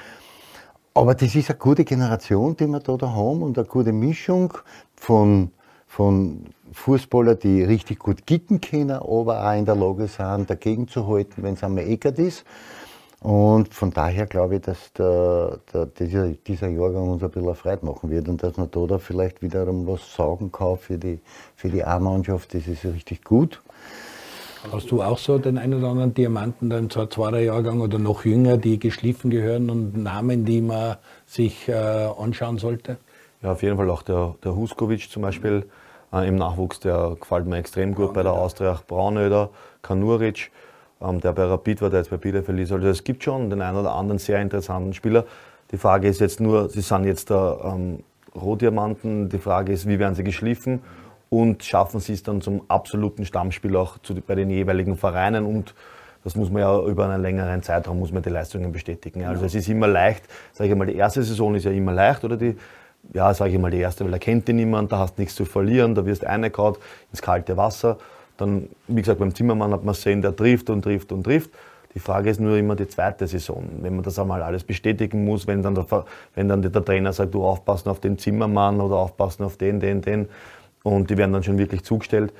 Aber das ist eine gute Generation, die wir da, da haben und eine gute Mischung von, von Fußballer, die richtig gut kicken können, aber auch in der Lage sind, dagegen zu halten, wenn es einmal eckert ist. Und von daher glaube ich, dass der, der, dieser, dieser Jahrgang uns ein bisschen Freude machen wird und dass man da, da vielleicht wiederum was sagen kann für die, für die A-Mannschaft. Das ist richtig gut. Hast du auch so den einen oder anderen Diamanten, dann zwar zweiter Jahrgang oder noch jünger, die geschliffen gehören und Namen, die man sich äh, anschauen sollte? Ja, auf jeden Fall auch der, der Huskovic zum Beispiel äh, im Nachwuchs, der gefällt mir extrem gut bei der Austria. Braunöder, Kanuric, ähm, der bei Rapid war, der jetzt bei Bielefeld ist. Also es gibt schon den einen oder anderen sehr interessanten Spieler. Die Frage ist jetzt nur, sie sind jetzt der ähm, Rohdiamanten, die Frage ist, wie werden sie geschliffen? und schaffen sie es dann zum absoluten Stammspiel auch zu, bei den jeweiligen Vereinen und das muss man ja über einen längeren Zeitraum muss man die Leistungen bestätigen. Also ja. es ist immer leicht, sage ich mal, die erste Saison ist ja immer leicht oder die, ja, sage ich mal, die erste, weil da kennt dich niemand, da hast nichts zu verlieren, da wirst reingehauen ins kalte Wasser. Dann, wie gesagt, beim Zimmermann hat man sehen, der trifft und trifft und trifft. Die Frage ist nur immer die zweite Saison, wenn man das einmal alles bestätigen muss, wenn dann der, wenn dann der Trainer sagt, du aufpassen auf den Zimmermann oder aufpassen auf den, den, den, und die werden dann schon wirklich zugestellt.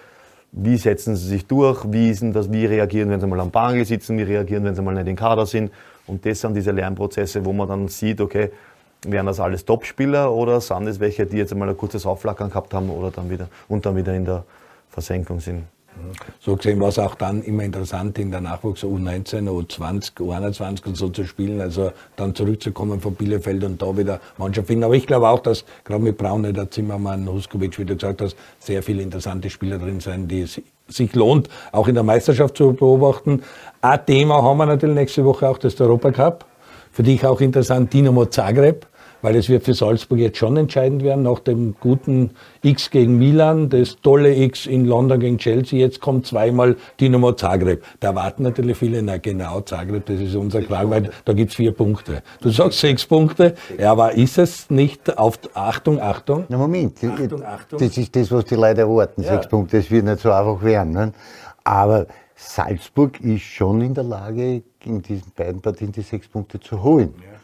Wie setzen sie sich durch? Wie, ist das, wie reagieren, wenn sie mal am Bangel sitzen? Wie reagieren, wenn sie mal nicht in Kader sind? Und das sind diese Lernprozesse, wo man dann sieht, okay, wären das alles Topspieler oder sind es welche, die jetzt einmal ein kurzes Aufflackern gehabt haben oder dann wieder, und dann wieder in der Versenkung sind? So gesehen war es auch dann immer interessant, in der Nachwuchs U19, U20, U21 und so zu spielen, also dann zurückzukommen von Bielefeld und da wieder Mannschaft finden. Aber ich glaube auch, dass gerade mit Braune, der Zimmermann, Huskovic, wie du gesagt hast, sehr viele interessante Spieler drin sein, die es sich lohnt, auch in der Meisterschaft zu beobachten. Ein Thema haben wir natürlich nächste Woche auch, das Europacup. Für dich auch interessant, Dinamo Zagreb weil es wird für Salzburg jetzt schon entscheidend werden, nach dem guten X gegen Milan, das tolle X in London gegen Chelsea, jetzt kommt zweimal Dinamo Zagreb. Da warten natürlich viele, na genau, Zagreb, das ist unser Klang, weil da gibt's vier Punkte. Du sagst sechs Punkte, ja, aber ist es nicht auf, Achtung, Achtung. Na Moment, Achtung, Achtung. das ist das, was die Leute erwarten, ja. sechs Punkte, das wird nicht so einfach werden. Ne? Aber Salzburg ist schon in der Lage, in diesen beiden Partien die sechs Punkte zu holen. Ja.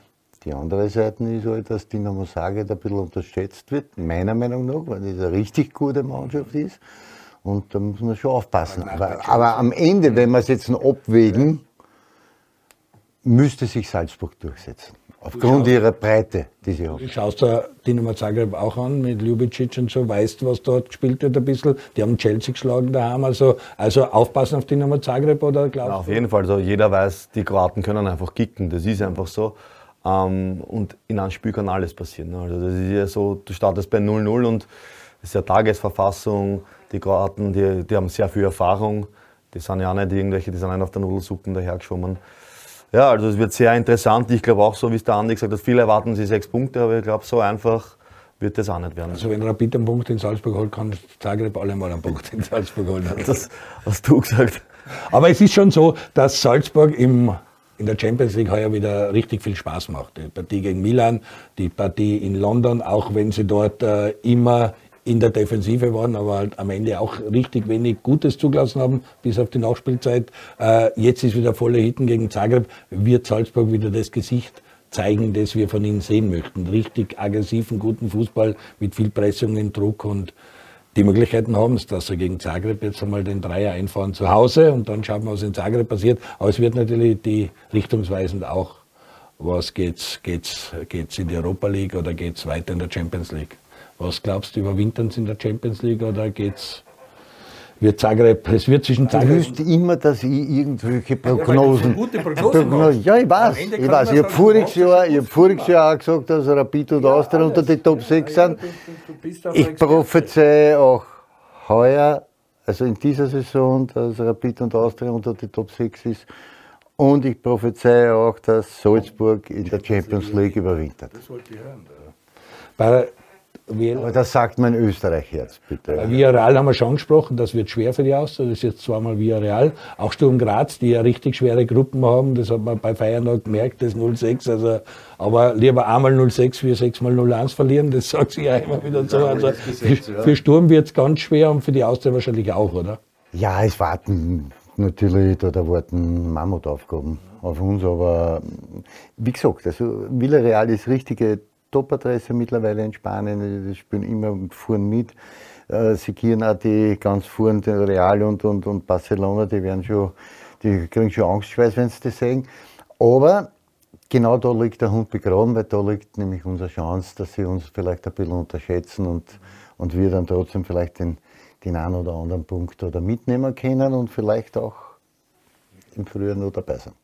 Die andere Seite ist halt, dass Dynamo Zagreb ein bisschen unterschätzt wird, meiner Meinung nach, weil das eine richtig gute Mannschaft ist. Und da muss man schon aufpassen. Aber, aber am Ende, wenn wir es jetzt noch abwägen, müsste sich Salzburg durchsetzen. Aufgrund ihrer Breite, die sie haben. Du schaust da Dinamo Zagreb auch an mit Ljubicic und so, weißt, was dort gespielt wird ein bisschen. Die haben Chelsea geschlagen daheim, also, also aufpassen auf Dinamo Zagreb oder glaubst ja, Auf jeden Fall, also jeder weiß, die Kroaten können einfach kicken, das ist einfach so. Ähm, und in einem Spiel kann alles passieren. Also das ist ja so, du startest bei 0-0 und das ist ja Tagesverfassung. Die Kroaten, die, die haben sehr viel Erfahrung. Die sind ja auch nicht irgendwelche, die sind nicht auf der Nudelsuppe dahergeschwommen. Ja, also es wird sehr interessant. Ich glaube auch, so wie es der Andi gesagt hat, viele erwarten sie sechs Punkte, aber ich glaube, so einfach wird das auch nicht werden. Also wenn Rapid einen Punkt in Salzburg holt, kann Zagreb alle mal einen Punkt in Salzburg holen. *laughs* Das hast du gesagt. Aber es ist schon so, dass Salzburg im in der Champions League heuer wieder richtig viel Spaß macht. Die Partie gegen Milan, die Partie in London, auch wenn sie dort äh, immer in der Defensive waren, aber halt am Ende auch richtig wenig Gutes zugelassen haben, bis auf die Nachspielzeit. Äh, jetzt ist wieder volle Hitten gegen Zagreb, wird Salzburg wieder das Gesicht zeigen, das wir von ihnen sehen möchten. Richtig aggressiven, guten Fußball mit viel Pressung und Druck und die Möglichkeiten haben es, dass sie gegen Zagreb jetzt einmal den Dreier einfahren zu Hause und dann schauen wir, was in Zagreb passiert. Aber es wird natürlich die richtungsweisend auch, was geht's, geht's, geht's in die Europa League oder geht's weiter in der Champions League? Was glaubst du, überwintern sie in der Champions League oder geht's wird Zagreb, es wird zwischen Zagreb. Du wüsst immer, dass ich irgendwelche Prognosen. Ja, gute Prognosen ja, ich weiß. Ich weiß. Ich habe voriges, Jahr, ich hab voriges Jahr auch gesagt, dass Rapid und Austria unter die Top 6 sind. Ich prophezeie auch heuer, also in dieser Saison, dass Rapid und Austria unter die Top 6 ist. Und ich prophezeie auch, dass Salzburg in der Champions League überwintert. Das wollte ich hören. Bei, aber das sagt mein Österreich-Herz, bitte. Bei Villarreal haben wir schon gesprochen, das wird schwer für die Austria. Das ist jetzt zweimal Villarreal. Auch Sturm Graz, die ja richtig schwere Gruppen haben, das hat man bei Feyenoord gemerkt, das 0-6. Also, aber lieber einmal 0-6 wie 6 mal 0-1 verlieren, das sagt sie ja immer wieder so. Also, für, für Sturm wird es ganz schwer und für die Austria wahrscheinlich auch, oder? Ja, es warten natürlich, da, da warten Mammutaufgaben auf uns, aber wie gesagt, also Villarreal ist richtige Top-Adresse mittlerweile in Spanien, die spielen immer vorn mit. Äh, sie gehen auch die ganz vorn, Real und, und, und Barcelona, die werden schon, die kriegen schon Angstschweiß, wenn sie das sehen. Aber genau da liegt der Hund begraben, weil da liegt nämlich unsere Chance, dass sie uns vielleicht ein bisschen unterschätzen und, und wir dann trotzdem vielleicht den, den einen oder anderen Punkt oder mitnehmen können und vielleicht auch im Frühjahr noch dabei sind.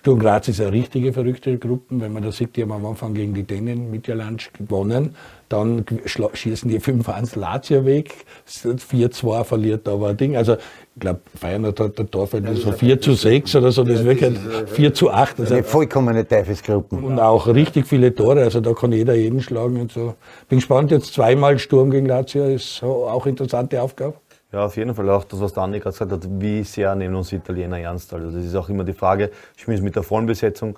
Sturm Graz ist eine richtige verrückte Gruppe. Wenn man da sieht, die haben am Anfang gegen die Dänen mit Jalansch gewonnen. Dann schießen die 5-1 Lazio weg. 4-2 verliert aber ein Ding. Also, ich glaube, Feyenoord hat der Torfeld ja, so 4 zu 6 oder so. Das ist wirklich 4 zu 8. Also, eine vollkommene Teufelsgruppen. Und auch richtig viele Tore. Also, da kann jeder jeden schlagen und so. Bin gespannt, jetzt zweimal Sturm gegen Lazio ist auch eine interessante Aufgabe. Ja, auf jeden Fall auch das, was der gerade gesagt hat, wie sehr nehmen uns Italiener ernst. Also das ist auch immer die Frage, spielen sie mit der vollen Besetzung,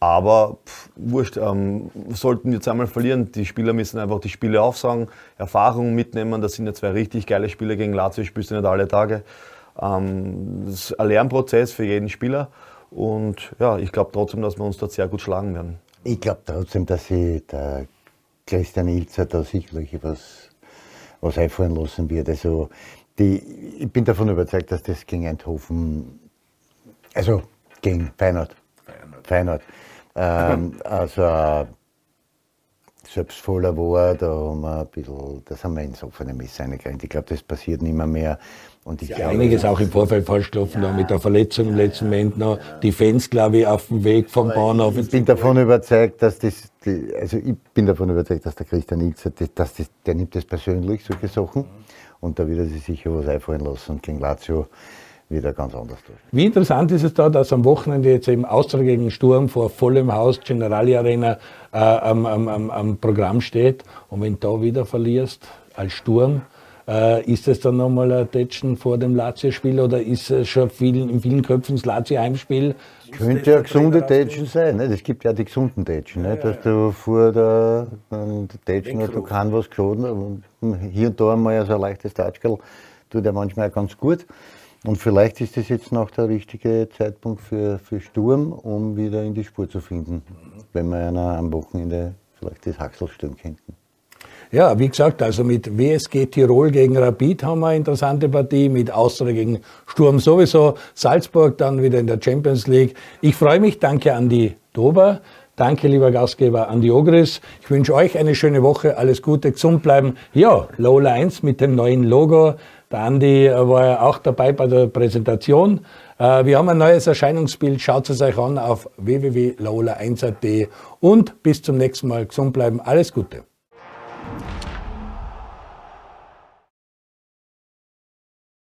aber pff, wurscht, ähm, sollten wir jetzt einmal verlieren, die Spieler müssen einfach die Spiele aufsagen, Erfahrungen mitnehmen, das sind ja zwei richtig geile Spiele gegen Lazio, spielst du nicht alle Tage. Ähm, das ist ein Lernprozess für jeden Spieler und ja, ich glaube trotzdem, dass wir uns dort sehr gut schlagen werden. Ich glaube trotzdem, dass sie der Christian Ilzer da sicherlich was, was einfallen lassen wird. Also die, ich bin davon überzeugt, dass das gegen Eindhoven, also gegen Feyenoord, Feyenoord, ähm, also selbst voller war, da haben wir ein bisschen, das haben wir ins offene Messer reingekriegt. Ich glaube, das passiert nicht mehr. mehr. Und ich ja, glaube, einiges auch im Vorfeld falsch gelaufen, ja, mit der Verletzung im letzten Moment noch. Die Fans, glaube ich, auf dem Weg vom Bahnhof. Ich bin davon überzeugt, dass das, die, also ich bin davon überzeugt, dass der Christian Ilzer, dass das, der nimmt das persönlich, solche Sachen. Und da wird er sich sicher was einfallen lassen und gegen Lazio wieder ganz anders durch. Wie interessant ist es da, dass am Wochenende jetzt eben Austria gegen Sturm vor vollem Haus, Generali Arena, äh, am, am, am, Programm steht. Und wenn du da wieder verlierst als Sturm, äh, ist es dann nochmal ein Tätschen vor dem Lazio-Spiel oder ist es schon viel, in vielen Köpfen das Lazio-Heimspiel? Könnte ja gesunde Tätschen sein. Ne? Es gibt ja die gesunden Tätschen, ne? dass du vor der, Tätschen, du kannst was geschoden hier und da einmal so ein leichtes Touchgirl tut ja manchmal auch ganz gut. Und vielleicht ist das jetzt noch der richtige Zeitpunkt für, für Sturm, um wieder in die Spur zu finden, wenn wir einer am Wochenende vielleicht das Haxel stellen könnten. Ja, wie gesagt, also mit WSG Tirol gegen Rapid haben wir eine interessante Partie, mit Austria gegen Sturm sowieso, Salzburg dann wieder in der Champions League. Ich freue mich, danke an die Dober. Danke, lieber Gastgeber Andi Ogris. Ich wünsche euch eine schöne Woche, alles Gute, gesund bleiben. Ja, Lola 1 mit dem neuen Logo. Der Andi war ja auch dabei bei der Präsentation. Äh, wir haben ein neues Erscheinungsbild. Schaut es euch an auf www.lola1.at und bis zum nächsten Mal. Gesund bleiben. Alles Gute.